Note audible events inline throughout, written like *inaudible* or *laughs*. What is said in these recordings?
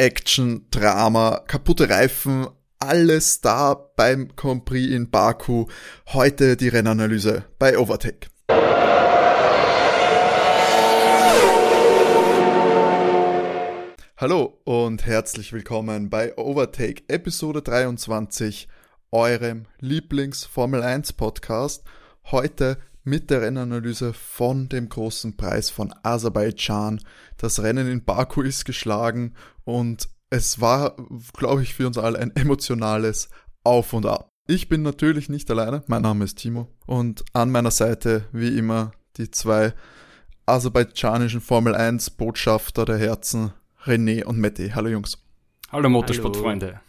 Action, Drama, kaputte Reifen, alles da beim Grand Prix in Baku. Heute die Rennanalyse bei Overtake. Hallo und herzlich willkommen bei Overtake Episode 23, eurem Lieblings-Formel 1 Podcast. Heute mit der Rennanalyse von dem großen Preis von Aserbaidschan. Das Rennen in Baku ist geschlagen und es war, glaube ich, für uns alle ein emotionales Auf und Ab. Ich bin natürlich nicht alleine. Mein Name ist Timo und an meiner Seite, wie immer, die zwei aserbaidschanischen Formel 1 Botschafter der Herzen, René und Matti. Hallo Jungs. Hallo Motorsportfreunde.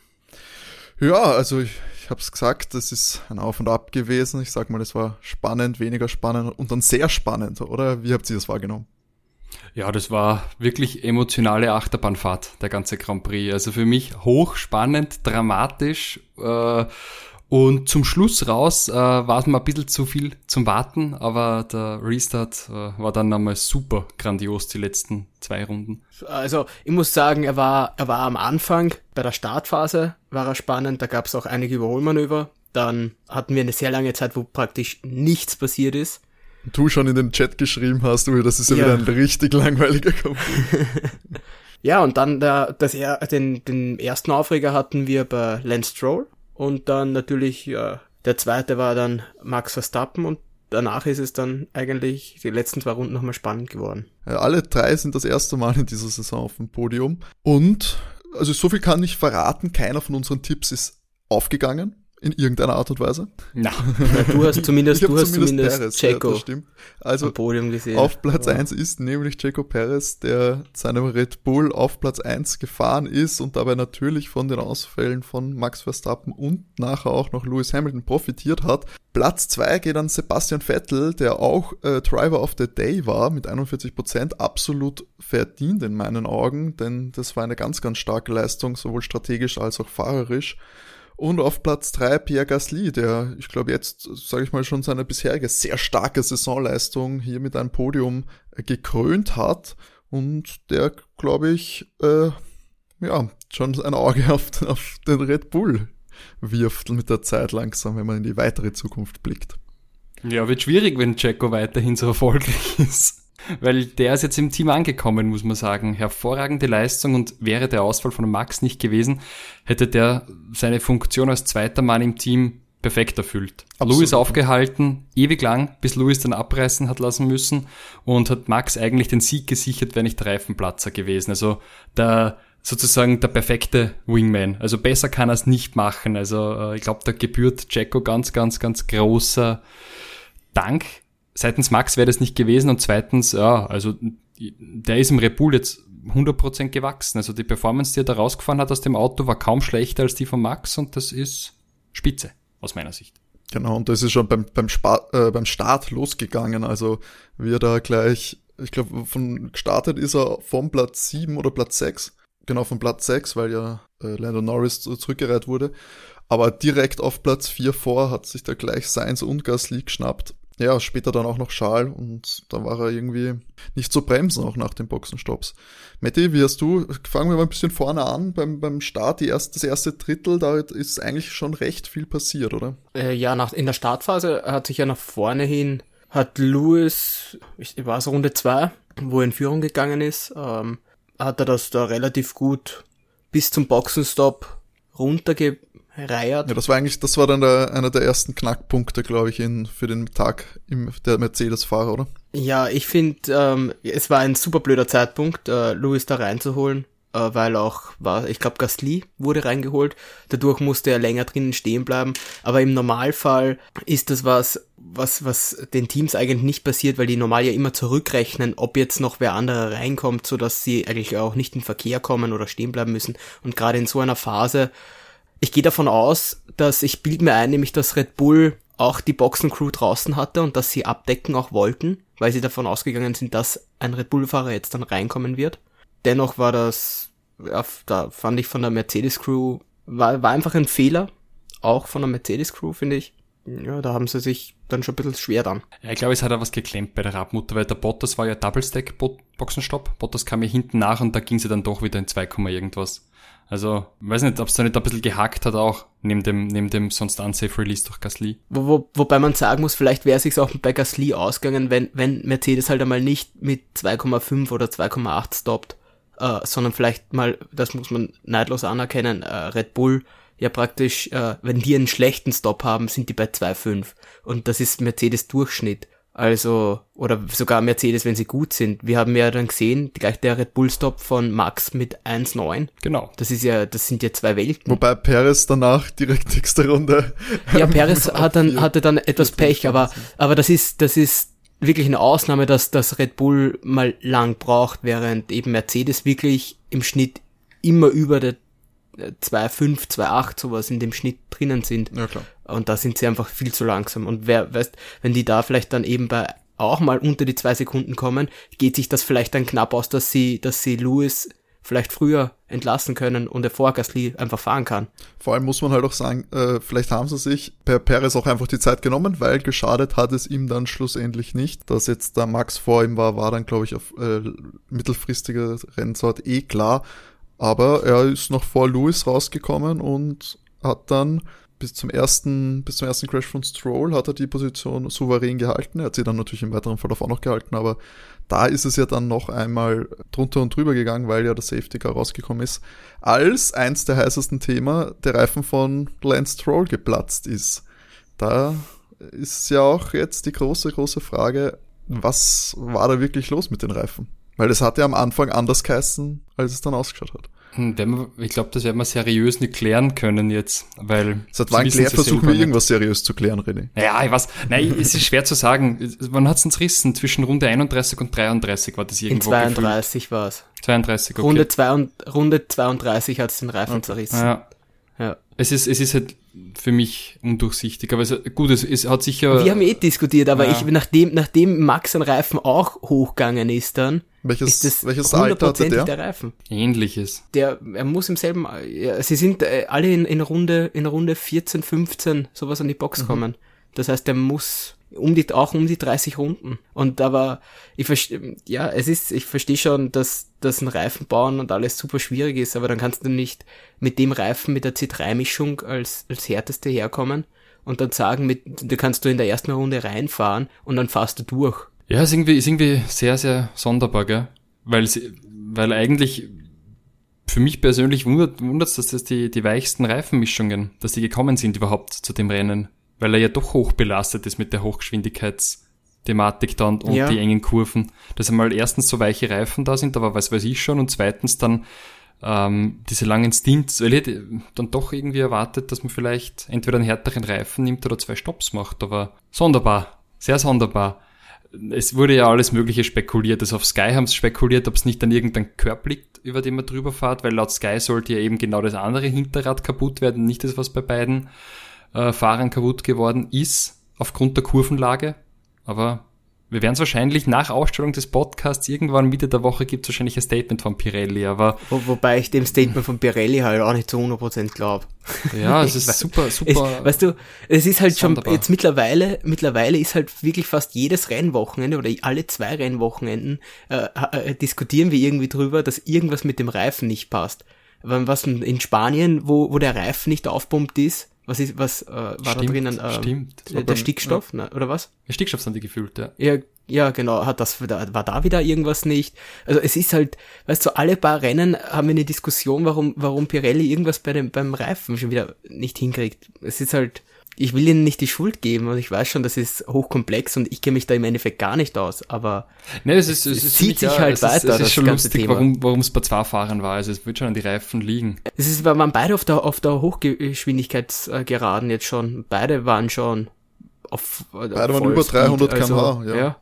Ja, also ich, ich habe es gesagt, das ist ein Auf und Ab gewesen. Ich sag mal, es war spannend, weniger spannend und dann sehr spannend, oder? Wie habt ihr das wahrgenommen? Ja, das war wirklich emotionale Achterbahnfahrt, der ganze Grand Prix. Also für mich hochspannend, dramatisch äh, und zum Schluss raus äh, war es mir ein bisschen zu viel zum Warten, aber der Restart äh, war dann einmal super grandios, die letzten zwei Runden. Also ich muss sagen, er war, er war am Anfang, bei der Startphase war er spannend, da gab es auch einige Überholmanöver. Dann hatten wir eine sehr lange Zeit, wo praktisch nichts passiert ist du schon in den Chat geschrieben hast, Ui, das ist ja, ja. wieder ein richtig langweiliger Kampf. *laughs* ja, und dann der, das, den, den ersten Aufreger hatten wir bei Lance Stroll und dann natürlich, ja, der zweite war dann Max Verstappen und danach ist es dann eigentlich die letzten zwei Runden nochmal spannend geworden. Alle drei sind das erste Mal in dieser Saison auf dem Podium und also so viel kann ich verraten, keiner von unseren Tipps ist aufgegangen in irgendeiner Art und Weise. Na, *laughs* du hast zumindest, du hast zumindest, Perez, Checo ja, stimmt. Also auf Platz ja. 1 ist nämlich Checo Perez, der seinem Red Bull auf Platz 1 gefahren ist und dabei natürlich von den Ausfällen von Max Verstappen und nachher auch noch Lewis Hamilton profitiert hat. Platz 2 geht an Sebastian Vettel, der auch äh, Driver of the Day war mit 41 Prozent, absolut verdient in meinen Augen, denn das war eine ganz, ganz starke Leistung, sowohl strategisch als auch fahrerisch. Und auf Platz 3 Pierre Gasly, der, ich glaube, jetzt, sage ich mal, schon seine bisherige sehr starke Saisonleistung hier mit einem Podium äh, gekrönt hat. Und der, glaube ich, äh, ja, schon ein Auge *laughs* auf, auf den Red Bull wirft mit der Zeit langsam, wenn man in die weitere Zukunft blickt. Ja, wird schwierig, wenn Jacko weiterhin so erfolgreich *laughs* ist. Weil der ist jetzt im Team angekommen, muss man sagen. Hervorragende Leistung und wäre der Ausfall von Max nicht gewesen, hätte der seine Funktion als zweiter Mann im Team perfekt erfüllt. Absolut. Louis aufgehalten, ewig lang, bis Louis dann abreißen hat lassen müssen und hat Max eigentlich den Sieg gesichert, wäre nicht der Reifenplatzer gewesen. Also der sozusagen der perfekte Wingman. Also besser kann er es nicht machen. Also äh, ich glaube, da gebührt Jacko ganz, ganz, ganz großer Dank seitens Max wäre das nicht gewesen und zweitens, ja, also der ist im Repul jetzt 100% gewachsen. Also die Performance, die er da rausgefahren hat aus dem Auto, war kaum schlechter als die von Max und das ist spitze aus meiner Sicht. Genau, und das ist schon beim, beim, Spa äh, beim Start losgegangen. Also wir da gleich, ich glaube, von gestartet ist er vom Platz 7 oder Platz 6. Genau, von Platz 6, weil ja äh, Lando Norris zurückgereiht wurde. Aber direkt auf Platz 4 vor hat sich da gleich Sainz und Gasly geschnappt ja, später dann auch noch Schal und da war er irgendwie nicht zu bremsen, auch nach den Boxenstopps. Matti, wie hast du, fangen wir mal ein bisschen vorne an, beim, beim Start, die erste, das erste Drittel, da ist eigentlich schon recht viel passiert, oder? Äh, ja, nach, in der Startphase hat sich ja nach vorne hin, hat Lewis, ich, es Runde 2, wo er in Führung gegangen ist, ähm, hat er das da relativ gut bis zum Boxenstopp runterge reiert. Ja, das war eigentlich, das war dann der, einer der ersten Knackpunkte, glaube ich, in, für den Tag im, der Mercedes-Fahrer, oder? Ja, ich finde, ähm, es war ein super blöder Zeitpunkt, äh, Louis da reinzuholen, äh, weil auch war, ich glaube, Gasly wurde reingeholt. Dadurch musste er länger drinnen stehen bleiben. Aber im Normalfall ist das was, was, was den Teams eigentlich nicht passiert, weil die normal ja immer zurückrechnen, ob jetzt noch wer anderer reinkommt, so dass sie eigentlich auch nicht in Verkehr kommen oder stehen bleiben müssen. Und gerade in so einer Phase ich gehe davon aus, dass ich bild mir ein, nämlich dass Red Bull auch die Boxencrew draußen hatte und dass sie abdecken auch wollten, weil sie davon ausgegangen sind, dass ein Red Bull-Fahrer jetzt dann reinkommen wird. Dennoch war das, ja, da fand ich von der Mercedes-Crew, war, war einfach ein Fehler, auch von der Mercedes-Crew, finde ich. ja, da haben sie sich dann schon ein bisschen schwer dann. Ja, ich glaube, es hat auch was geklemmt bei der Radmutter, weil der Bottas war ja Double-Stack Boxenstopp. Bottas kam ja hinten nach und da ging sie dann doch wieder in 2, irgendwas. Also, weiß nicht, ob es da nicht ein bisschen gehackt hat auch, neben dem, neben dem sonst unsafe Release durch Gasly. Wo, wo, wobei man sagen muss, vielleicht wäre es sich auch bei Gasly ausgegangen, wenn, wenn Mercedes halt einmal nicht mit 2,5 oder 2,8 stoppt, äh, sondern vielleicht mal, das muss man neidlos anerkennen, äh, Red Bull ja praktisch, äh, wenn die einen schlechten Stop haben, sind die bei 2,5. Und das ist Mercedes Durchschnitt. Also, oder sogar Mercedes, wenn sie gut sind. Wir haben ja dann gesehen, gleich der Red Bull Stop von Max mit 1,9. Genau. Das ist ja, das sind ja zwei Welten. Wobei Perez danach direkt nächste Runde. *laughs* Ja, Perez *laughs* hat dann, hatte dann etwas Pech, aber, aber das ist, das ist wirklich eine Ausnahme, dass das Red Bull mal lang braucht, während eben Mercedes wirklich im Schnitt immer über der 2,5, 2,8 sowas in dem Schnitt drinnen sind. Ja, klar. Und da sind sie einfach viel zu langsam. Und wer, weißt, wenn die da vielleicht dann eben bei auch mal unter die zwei Sekunden kommen, geht sich das vielleicht dann knapp aus, dass sie, dass sie Lewis vielleicht früher entlassen können und der vor Gasly einfach fahren kann. Vor allem muss man halt auch sagen, äh, vielleicht haben sie sich per Perez auch einfach die Zeit genommen, weil geschadet hat es ihm dann schlussendlich nicht. Dass jetzt da Max vor ihm war, war dann glaube ich auf äh, mittelfristige Rennzeit eh klar. Aber er ist noch vor Lewis rausgekommen und hat dann bis zum ersten, bis zum ersten Crash von Stroll hat er die Position souverän gehalten. Er hat sie dann natürlich im weiteren Verlauf auch noch gehalten, aber da ist es ja dann noch einmal drunter und drüber gegangen, weil ja der Safety Car rausgekommen ist, als eins der heißesten Themen der Reifen von Lance Stroll geplatzt ist. Da ist ja auch jetzt die große, große Frage, was war da wirklich los mit den Reifen? Weil es hat ja am Anfang anders geheißen, als es dann ausgeschaut hat. Hm, ich glaube, das werden wir seriös nicht klären können jetzt, weil. Seit wann klär, versuchen wir irgendwas seriös zu klären, René? Ja, ich weiß. Nein, es ist schwer zu sagen. Wann hat's uns rissen? Zwischen Runde 31 und 33 war das irgendwo. In 32 war es. 32, okay. Runde, zwei und, Runde 32 hat's den Reifen okay. zerrissen. Ja. ja. Es ist, es ist halt für mich undurchsichtig. Aber es, gut, es, es hat sicher. Wir haben eh diskutiert, aber ja. ich, nachdem, nachdem Max ein Reifen auch hochgegangen ist dann, welches, ist das welches Alter hatte der? der Reifen. Ähnliches. Der, er muss im selben, ja, sie sind äh, alle in, in Runde, in Runde 14, 15 sowas an die Box mhm. kommen. Das heißt, der muss um die, auch um die 30 Runden. Und aber, ich verstehe, ja, es ist, ich verstehe schon, dass, dass ein Reifen bauen und alles super schwierig ist, aber dann kannst du nicht mit dem Reifen, mit der C3-Mischung als, als härteste herkommen und dann sagen, mit, da kannst du in der ersten Runde reinfahren und dann fahrst du durch. Ja, ist irgendwie, ist irgendwie sehr, sehr sonderbar, gell? Weil, weil eigentlich für mich persönlich wundert es, dass das die, die weichsten Reifenmischungen, dass die gekommen sind überhaupt zu dem Rennen weil er ja doch hoch belastet ist mit der Hochgeschwindigkeitsthematik dann und ja. die engen Kurven. Dass einmal erstens so weiche Reifen da sind, aber was weiß ich schon, und zweitens dann ähm, diese langen Stints, weil ich hätte dann doch irgendwie erwartet, dass man vielleicht entweder einen härteren Reifen nimmt oder zwei Stops macht, aber sonderbar, sehr sonderbar. Es wurde ja alles Mögliche spekuliert. Also auf Sky haben sie spekuliert, ob es nicht an irgendein Körb liegt, über den man drüber fährt, weil laut Sky sollte ja eben genau das andere Hinterrad kaputt werden, nicht das, was bei beiden äh, Fahrern kaputt geworden ist, aufgrund der Kurvenlage. Aber wir werden es wahrscheinlich nach Ausstellung des Podcasts irgendwann Mitte der Woche gibt es wahrscheinlich ein Statement von Pirelli, aber. Wo, wobei ich dem Statement von Pirelli halt auch nicht zu 100% glaube. Ja, es *laughs* ist super, super. Es, weißt du, es ist halt sonderbar. schon, jetzt mittlerweile, mittlerweile ist halt wirklich fast jedes Rennwochenende oder alle zwei Rennwochenenden äh, äh, diskutieren wir irgendwie drüber, dass irgendwas mit dem Reifen nicht passt. Was in Spanien, wo, wo der Reifen nicht aufpumpt ist, was ist, was äh, war stimmt, da drinnen? Äh, stimmt. Der, der Stickstoff, ja. ne, oder was? Der Stickstoff sind die gefüllt, ja. Ja, ja, genau, hat das, war da wieder irgendwas nicht. Also es ist halt, weißt du, alle paar Rennen haben wir eine Diskussion, warum, warum Pirelli irgendwas bei dem, beim Reifen schon wieder nicht hinkriegt. Es ist halt, ich will ihnen nicht die Schuld geben und ich weiß schon, das ist hochkomplex und ich kenne mich da im Endeffekt gar nicht aus, aber nee, es, ist, es, es zieht sich ja, halt es weiter. Ist, es ist schon lustig, Thema. warum es bei zwei Fahrern war. Also es wird schon an die Reifen liegen. Es ist, weil man beide auf der, auf der Hochgeschwindigkeitsgeraden jetzt schon, beide waren schon auf Beide waren über 300 km/h, also, ja, ja.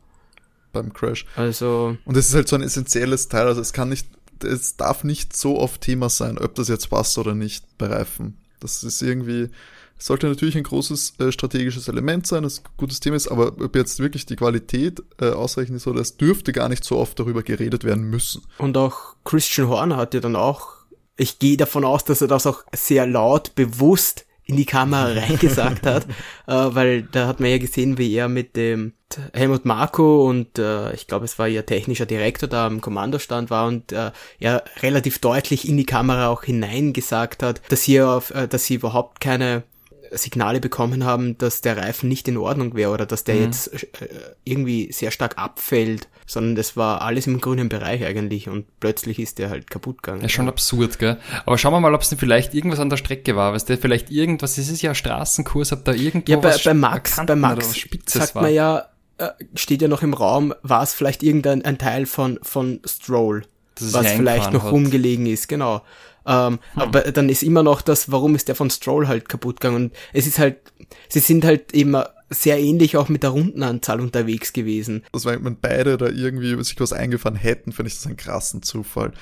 Beim Crash. Also. Und es ist halt so ein essentielles Teil, also es kann nicht, es darf nicht so oft Thema sein, ob das jetzt passt oder nicht bei Reifen. Das ist irgendwie, sollte natürlich ein großes äh, strategisches Element sein, das ein gutes Thema ist, aber ob jetzt wirklich die Qualität äh, ausreichend ist oder es dürfte gar nicht so oft darüber geredet werden müssen. Und auch Christian Horner hat ja dann auch, ich gehe davon aus, dass er das auch sehr laut, bewusst in die Kamera *laughs* reingesagt hat, äh, weil da hat man ja gesehen, wie er mit dem Helmut Marko und äh, ich glaube, es war ihr technischer Direktor da am Kommandostand war und äh, er relativ deutlich in die Kamera auch hineingesagt hat, dass sie auf, äh, dass sie überhaupt keine Signale bekommen haben, dass der Reifen nicht in Ordnung wäre oder dass der mhm. jetzt äh, irgendwie sehr stark abfällt, sondern das war alles im grünen Bereich eigentlich und plötzlich ist der halt kaputt gegangen. Ist schon absurd, gell? Aber schauen wir mal, ob es denn vielleicht irgendwas an der Strecke war, was der vielleicht irgendwas, es ist ja Straßenkurs, ob da irgendwo Ja, bei, bei Max, bei Max sagt war. man ja, äh, steht ja noch im Raum, war es vielleicht irgendein ein Teil von, von Stroll, was vielleicht noch hat. rumgelegen ist, genau. Ähm, hm. Aber dann ist immer noch das, warum ist der von Stroll halt kaputt gegangen? Und es ist halt, sie sind halt immer sehr ähnlich auch mit der Rundenanzahl unterwegs gewesen. Das war, wenn beide da irgendwie sich was eingefahren hätten, finde ich das einen krassen Zufall.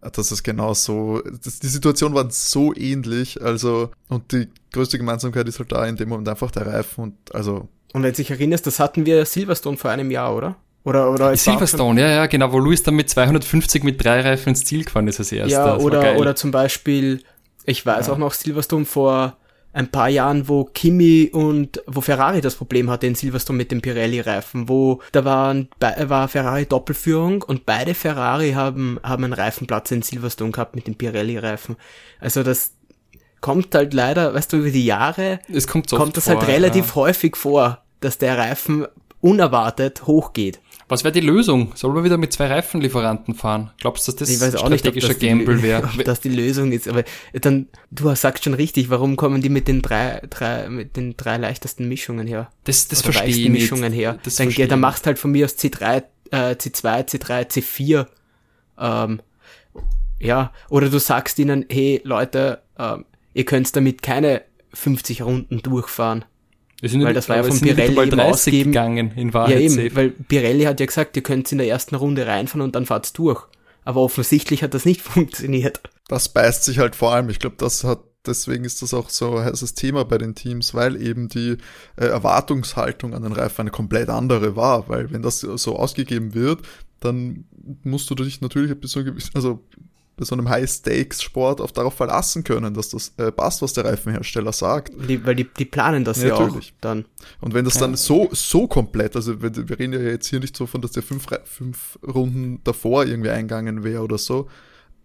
Das ist genau so, das, die Situation war so ähnlich, also, und die größte Gemeinsamkeit ist halt da in dem Moment einfach der Reifen und, also. Und wenn du dich erinnerst, das hatten wir Silverstone vor einem Jahr, oder? Oder, oder Silverstone, ja, ja, genau, wo Luis dann mit 250 mit drei Reifen ins Ziel gefahren ist als erster. Ja, oder, oder zum Beispiel, ich weiß ja. auch noch Silverstone vor ein paar Jahren, wo Kimi und wo Ferrari das Problem hatte in Silverstone mit dem Pirelli-Reifen, wo da waren, war Ferrari Doppelführung und beide Ferrari haben, haben einen Reifenplatz in Silverstone gehabt mit dem Pirelli-Reifen. Also das kommt halt leider, weißt du, über die Jahre es kommt, kommt das halt vor, halt relativ ja. häufig vor, dass der Reifen unerwartet hochgeht. Was wäre die Lösung? Soll man wieder mit zwei Reifenlieferanten fahren? Glaubst du, dass das ich weiß auch strategischer nicht, Gamble wäre? *laughs* Ob das die Lösung ist, aber dann, du sagst schon richtig, warum kommen die mit den drei, drei, mit den drei leichtesten Mischungen her? Das, das verstehe ich nicht. Mischungen her. Das dann, geht, dann machst halt von mir aus C3, äh, C2, C3, C4, ähm, ja, oder du sagst ihnen, hey Leute, ähm, ihr könnt damit keine 50 Runden durchfahren. Weil das war ja von Pirelli eben ausgegeben. gegangen, in Wahrheit. Ja, eben, safe. weil Pirelli hat ja gesagt, ihr könnt in der ersten Runde reinfahren und dann fahrt's durch. Aber offensichtlich hat das nicht *laughs* funktioniert. Das beißt sich halt vor allem. Ich glaube, das hat, deswegen ist das auch so ein heißes Thema bei den Teams, weil eben die äh, Erwartungshaltung an den Reifen eine komplett andere war. Weil wenn das so ausgegeben wird, dann musst du dich natürlich ein bisschen, also bei so einem High-Stakes-Sport auch darauf verlassen können, dass das äh, passt, was der Reifenhersteller sagt. Die, weil die, die planen das ja, ja auch dann. Und wenn das dann so, so komplett, also wir, wir, reden ja jetzt hier nicht so von, dass der fünf, fünf Runden davor irgendwie eingegangen wäre oder so,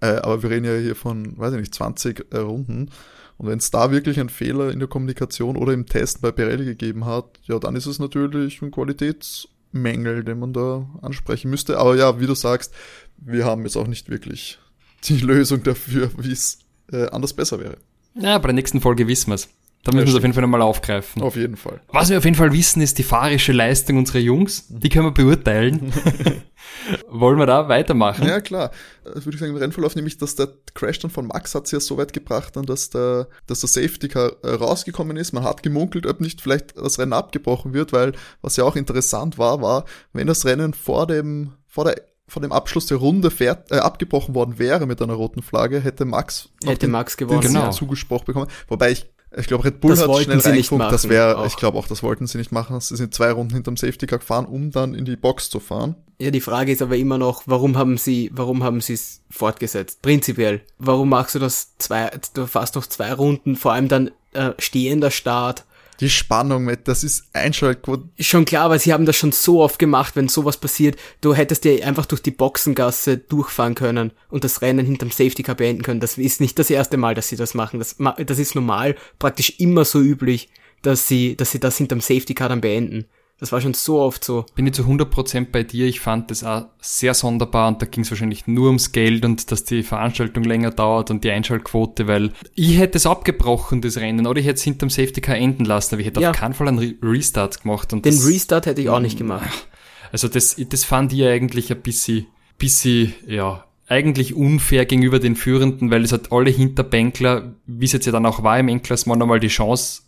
äh, aber wir reden ja hier von, weiß ich nicht, 20 äh, Runden. Und wenn es da wirklich einen Fehler in der Kommunikation oder im Test bei Pirelli gegeben hat, ja, dann ist es natürlich ein Qualitätsmängel, den man da ansprechen müsste. Aber ja, wie du sagst, wir haben jetzt auch nicht wirklich die Lösung dafür, wie es äh, anders besser wäre. Ja, bei der nächsten Folge wissen wir es. Da müssen wir es auf jeden Fall nochmal aufgreifen. Auf jeden Fall. Was wir auf jeden Fall wissen, ist die fahrische Leistung unserer Jungs. Die können wir beurteilen. *laughs* Wollen wir da weitermachen? Ja, klar. Das äh, würde ich sagen, im Rennverlauf nämlich, dass der Crash dann von Max hat es ja so weit gebracht, dann, dass der, dass der Safety Car äh, rausgekommen ist. Man hat gemunkelt, ob nicht vielleicht das Rennen abgebrochen wird, weil was ja auch interessant war, war, wenn das Rennen vor dem, vor der von dem Abschluss der Runde fährt, äh, abgebrochen worden wäre mit einer roten Flagge, hätte Max hätte den, Max gewonnen, den genau. zugesprochen bekommen. Wobei ich ich glaube, Red Bull das hat schnell reingeguckt, das wäre, ich glaube auch, das wollten sie nicht machen. Sie sind zwei Runden hinterm Safety Car gefahren, um dann in die Box zu fahren. Ja, die Frage ist aber immer noch, warum haben sie, warum haben sie es fortgesetzt? Prinzipiell. Warum machst du das zwei, du fährst noch zwei Runden, vor allem dann äh, stehender Start, die Spannung mit, das ist Einschaltquote. Schon klar, aber sie haben das schon so oft gemacht, wenn sowas passiert. Du hättest ja einfach durch die Boxengasse durchfahren können und das Rennen hinterm Safety Car beenden können. Das ist nicht das erste Mal, dass sie das machen. Das, das ist normal, praktisch immer so üblich, dass sie, dass sie das hinterm Safety Car dann beenden. Das war schon so oft so. Bin ich zu 100% bei dir. Ich fand das auch sehr sonderbar und da ging es wahrscheinlich nur ums Geld und dass die Veranstaltung länger dauert und die Einschaltquote, weil ich hätte es abgebrochen, das Rennen, oder ich hätte es hinterm Safety Car enden lassen, aber ich hätte ja. auf keinen Fall einen Restart gemacht. Und Den das, Restart hätte ich auch nicht gemacht. Also das, das fand ich eigentlich ein bisschen, bisschen, ja, eigentlich unfair gegenüber den Führenden, weil es hat alle Hinterbänkler, wie es jetzt ja dann auch war im Endklassement, nochmal die Chance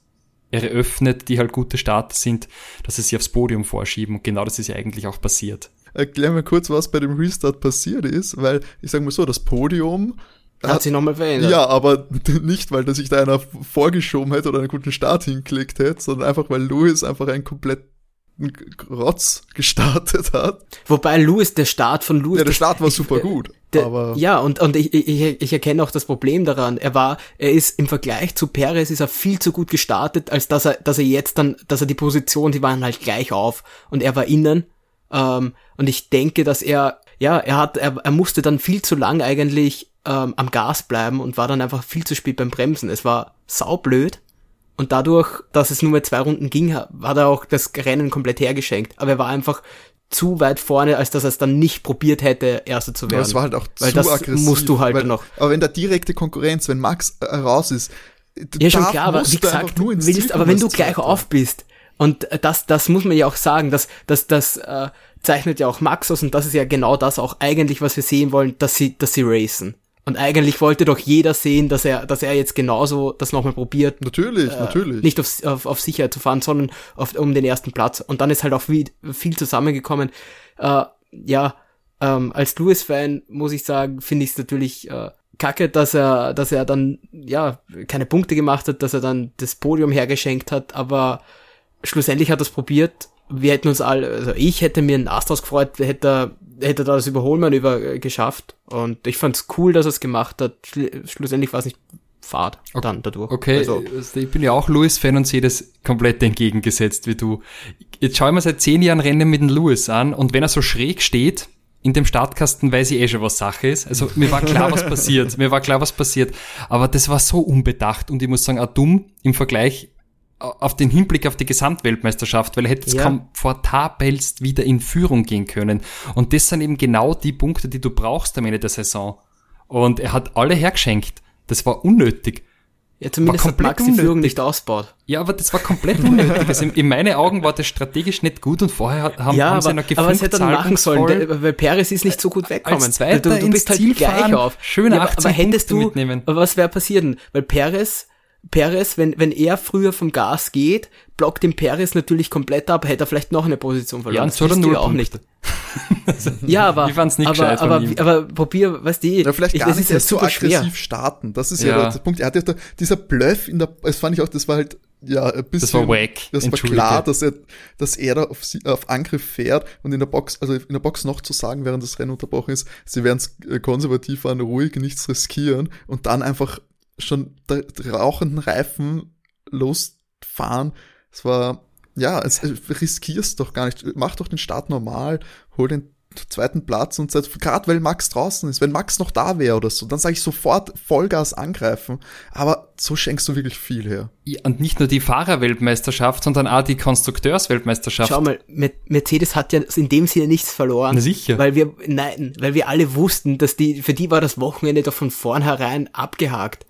eröffnet, die halt gute Starter sind, dass sie sich aufs Podium vorschieben. Und genau das ist ja eigentlich auch passiert. Erklär mir kurz, was bei dem Restart passiert ist, weil ich sage mal so, das Podium hat, hat sich nochmal verändert. Ja, aber *laughs* nicht, weil da sich da einer vorgeschoben hätte oder einen guten Start hinklickt hätte, sondern einfach, weil Lewis einfach einen kompletten Rotz *laughs* gestartet hat. Wobei Lewis, der Start von Lewis. Ja, der Start war ich, super gut. Der, ja, und, und ich, ich, ich erkenne auch das Problem daran. Er war, er ist im Vergleich zu Perez ist er viel zu gut gestartet, als dass er, dass er jetzt dann, dass er die Position, die waren halt gleich auf und er war innen. Ähm, und ich denke, dass er, ja, er hat, er, er musste dann viel zu lang eigentlich ähm, am Gas bleiben und war dann einfach viel zu spät beim Bremsen. Es war saublöd. Und dadurch, dass es nur mehr zwei Runden ging, hat er auch das Rennen komplett hergeschenkt. Aber er war einfach zu weit vorne, als dass er es dann nicht probiert hätte, Erster zu werden. Ja, das war halt auch weil zu das aggressiv. musst du halt weil, noch. Aber wenn da direkte Konkurrenz, wenn Max äh, raus ist, ja schon klar, aber wie gesagt, du willst, aber wenn du gleich auf bist und das, das muss man ja auch sagen, dass das, das äh, zeichnet ja auch Max aus und das ist ja genau das auch eigentlich, was wir sehen wollen, dass sie, dass sie racen. Und eigentlich wollte doch jeder sehen, dass er, dass er jetzt genauso das nochmal probiert. Natürlich, äh, natürlich. Nicht auf, auf, auf Sicherheit zu fahren, sondern auf, um den ersten Platz. Und dann ist halt auch viel, viel zusammengekommen. Äh, ja, ähm, als Lewis-Fan muss ich sagen, finde ich es natürlich äh, kacke, dass er, dass er dann ja keine Punkte gemacht hat, dass er dann das Podium hergeschenkt hat, aber schlussendlich hat er es probiert. Wir hätten uns alle, also ich hätte mir einen Ast ausgefreut, hätte hätte da das Überholmanöver äh, geschafft. Und ich fand's cool, dass er es gemacht hat. Schlussendlich war es nicht Fahrt okay. dann dadurch. Okay, also, also, ich bin ja auch Lewis-Fan und sehe das komplett entgegengesetzt wie du. Jetzt schaue ich mir seit zehn Jahren Rennen mit dem Lewis an und wenn er so schräg steht, in dem Startkasten weiß ich eh schon, was Sache ist. Also mir war klar, was *laughs* passiert. Mir war klar, was passiert. Aber das war so unbedacht und ich muss sagen, auch dumm im Vergleich auf den Hinblick auf die Gesamtweltmeisterschaft, weil er hätte es ja. komfortabelst wieder in Führung gehen können. Und das sind eben genau die Punkte, die du brauchst am Ende der Saison. Und er hat alle hergeschenkt. Das war unnötig. Ja, zumindest hat Max die Führung nicht ausbaut. Ja, aber das war komplett unnötig. also in, in meinen Augen war das strategisch nicht gut und vorher haben, ja, haben sie noch gefunkt, aber es hätte dann machen sollen, weil Perez ist nicht so gut weggekommen. Als Zweiter du, du bist halt gleich auf. Schöne ja, aber hättest du, mitnehmen. was wäre passiert? Weil Perez Perez, wenn, wenn er früher vom Gas geht, blockt den Perez natürlich komplett ab, hätte er vielleicht noch eine Position verloren. Ja, und so oder null auch nicht. ja, aber, *laughs* ich fand's nicht aber, aber, aber, aber probier, weißt du, ja, vielleicht gar ich, nicht erst so aggressiv schwer. starten. Das ist ja, ja der Punkt. Er hat ja da, dieser Bluff in der, das fand ich auch, das war halt, ja, ein bisschen. Das war wack. Das war klar, dass er, dass er da auf, auf Angriff fährt und in der Box, also in der Box noch zu sagen, während das Rennen unterbrochen ist, sie werden es äh, konservativ fahren, ruhig, nichts riskieren und dann einfach schon der rauchenden Reifen losfahren. Es war, ja, es, riskierst doch gar nicht. Mach doch den Start normal, hol den zweiten Platz und gerade weil Max draußen ist, wenn Max noch da wäre oder so, dann sage ich sofort Vollgas angreifen. Aber so schenkst du wirklich viel her. Ja, und nicht nur die Fahrerweltmeisterschaft, sondern auch die Konstrukteursweltmeisterschaft. Schau mal, Mercedes hat ja in dem Sinne nichts verloren. Na sicher. Weil wir, nein, weil wir alle wussten, dass die, für die war das Wochenende doch von vornherein abgehakt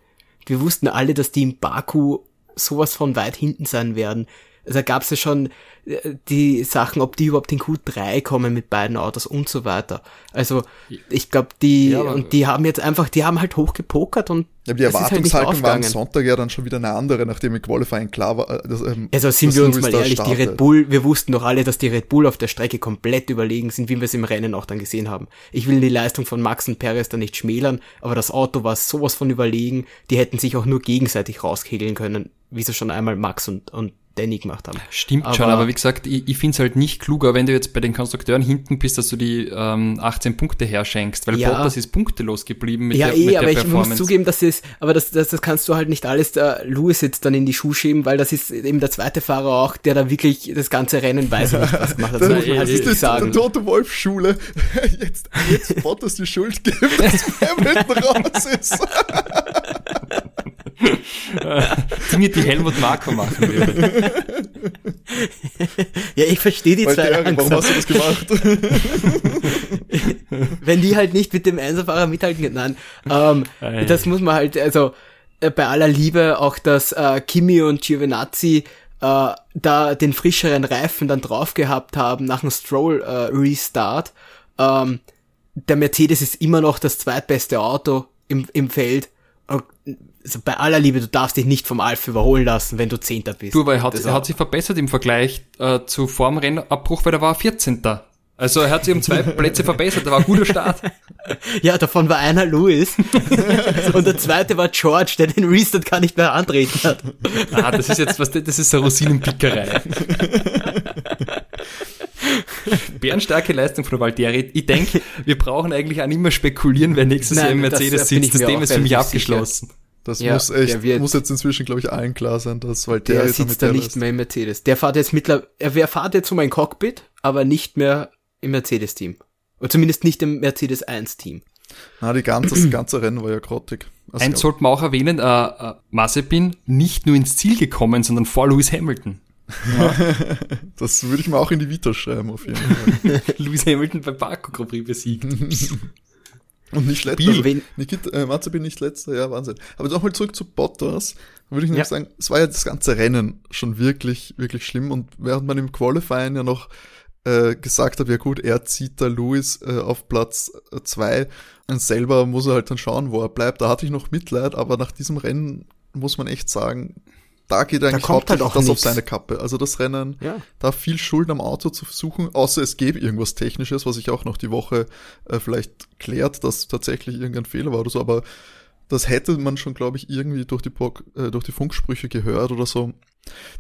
wir wussten alle, dass die im Baku sowas von weit hinten sein werden. Also gab es ja schon äh, die Sachen, ob die überhaupt in Q3 kommen mit beiden Autos und so weiter. Also ich glaube, die ja, und die haben jetzt einfach, die haben halt hochgepokert und ja, die halt Erwartungshaltung halt war am Sonntag ja dann schon wieder eine andere, nachdem im Qualifying klar war. Äh, dass, ähm, also sind wir uns mal ehrlich, die Red Bull, wir wussten doch alle, dass die Red Bull auf der Strecke komplett überlegen sind, wie wir es im Rennen auch dann gesehen haben. Ich will die Leistung von Max und Perez da nicht schmälern, aber das Auto war sowas von überlegen, die hätten sich auch nur gegenseitig rauskegeln können, wie sie schon einmal Max und, und Danny gemacht haben. Stimmt aber, schon, aber wie gesagt, ich, ich finde es halt nicht kluger, wenn du jetzt bei den Konstrukteuren hinten bist, dass du die ähm, 18 Punkte herschenkst, weil ja. Bottas ist punktelos geblieben mit ja, der, eh, mit aber der ich muss zugeben, dass das, aber das, das, das kannst du halt nicht alles der Lewis jetzt dann in die Schuhe schieben, weil das ist eben der zweite Fahrer auch, der da wirklich das ganze Rennen weiß nicht, was gemacht hat. *laughs* Das, muss man halt ist sagen. Der Tote Wolf Schule. *laughs* Jetzt, jetzt Bottas die Schuld gibt, dass Hamilton raus ist. Dinge, die Helmut Marko machen würde. Ja, ich verstehe die zwei der, Warum hast du das gemacht? Wenn die halt nicht mit dem Einserfahrer mithalten können. Nein, ähm, das muss man halt, also äh, bei aller Liebe auch, dass äh, Kimi und Giovinazzi äh, da den frischeren Reifen dann drauf gehabt haben nach dem Stroll äh, Restart. Ähm, der Mercedes ist immer noch das zweitbeste Auto im, im Feld also bei aller Liebe, du darfst dich nicht vom Alf überholen lassen, wenn du Zehnter bist. Du, weil er hat, er hat sich verbessert im Vergleich äh, zu vorm Rennabbruch, weil er war 14. Also er hat sich um zwei *laughs* Plätze verbessert, da war ein guter Start. *laughs* Ja, davon war einer Louis *laughs* und der zweite war George, der den Restart gar nicht mehr antreten hat. Ah, das ist jetzt was, das ist eine Rosinenpickerei. Bärenstarke Leistung von Valtteri. Ich denke, wir brauchen eigentlich auch nicht mehr spekulieren, wer nächstes Nein, Jahr im Mercedes sitzt. Das Thema ist für mich abgeschlossen. Sicher. Das ja, muss echt, wird, muss jetzt inzwischen, glaube ich, allen klar sein, dass Valtteri der sitzt da nicht mehr im Mercedes. Der fährt jetzt mittlerweile, er fährt jetzt um ein Cockpit, aber nicht mehr im Mercedes-Team. Oder zumindest nicht im Mercedes 1-Team. Na, die ganze, das ganze Rennen war ja grottig. Also Eins sollten wir auch erwähnen, äh, äh, Mazepin nicht nur ins Ziel gekommen, sondern vor Lewis Hamilton. Ja. *laughs* das würde ich mal auch in die Vita schreiben, auf jeden Fall. *laughs* Lewis Hamilton beim Baku Grand Prix besiegt. *laughs* Und nicht letzter. Also, Nikita, äh, Mazepin nicht letzter, ja, Wahnsinn. Aber nochmal zurück zu Bottas, würde ich nämlich ja. sagen, es war ja das ganze Rennen schon wirklich, wirklich schlimm. Und während man im Qualifying ja noch äh, gesagt hat, ja gut, er zieht da Lewis äh, auf Platz äh, zwei und selber muss er halt dann schauen, wo er bleibt. Da hatte ich noch Mitleid, aber nach diesem Rennen muss man echt sagen, da geht eigentlich da hauptsächlich halt das nix. auf seine Kappe. Also das Rennen, ja. da viel Schuld am Auto zu suchen, außer es gäbe irgendwas Technisches, was ich auch noch die Woche äh, vielleicht klärt, dass tatsächlich irgendein Fehler war oder so, aber das hätte man schon, glaube ich, irgendwie durch die, äh, durch die Funksprüche gehört oder so.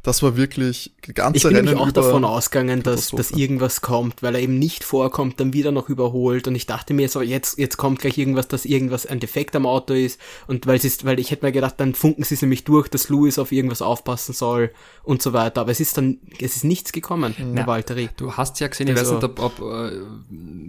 Das war wirklich ganze Ich bin Rennen auch davon ausgegangen, dass, dass irgendwas kommt, weil er eben nicht vorkommt, dann wieder noch überholt. Und ich dachte mir so, jetzt, jetzt kommt gleich irgendwas, dass irgendwas ein Defekt am Auto ist. Und weil es ist, weil ich hätte mir gedacht, dann funken sie es nämlich durch, dass Louis auf irgendwas aufpassen soll und so weiter, aber es ist dann, es ist nichts gekommen, mhm. der Valtteri. Du hast ja gesehen, ich also, weiß nicht, ob, ob äh,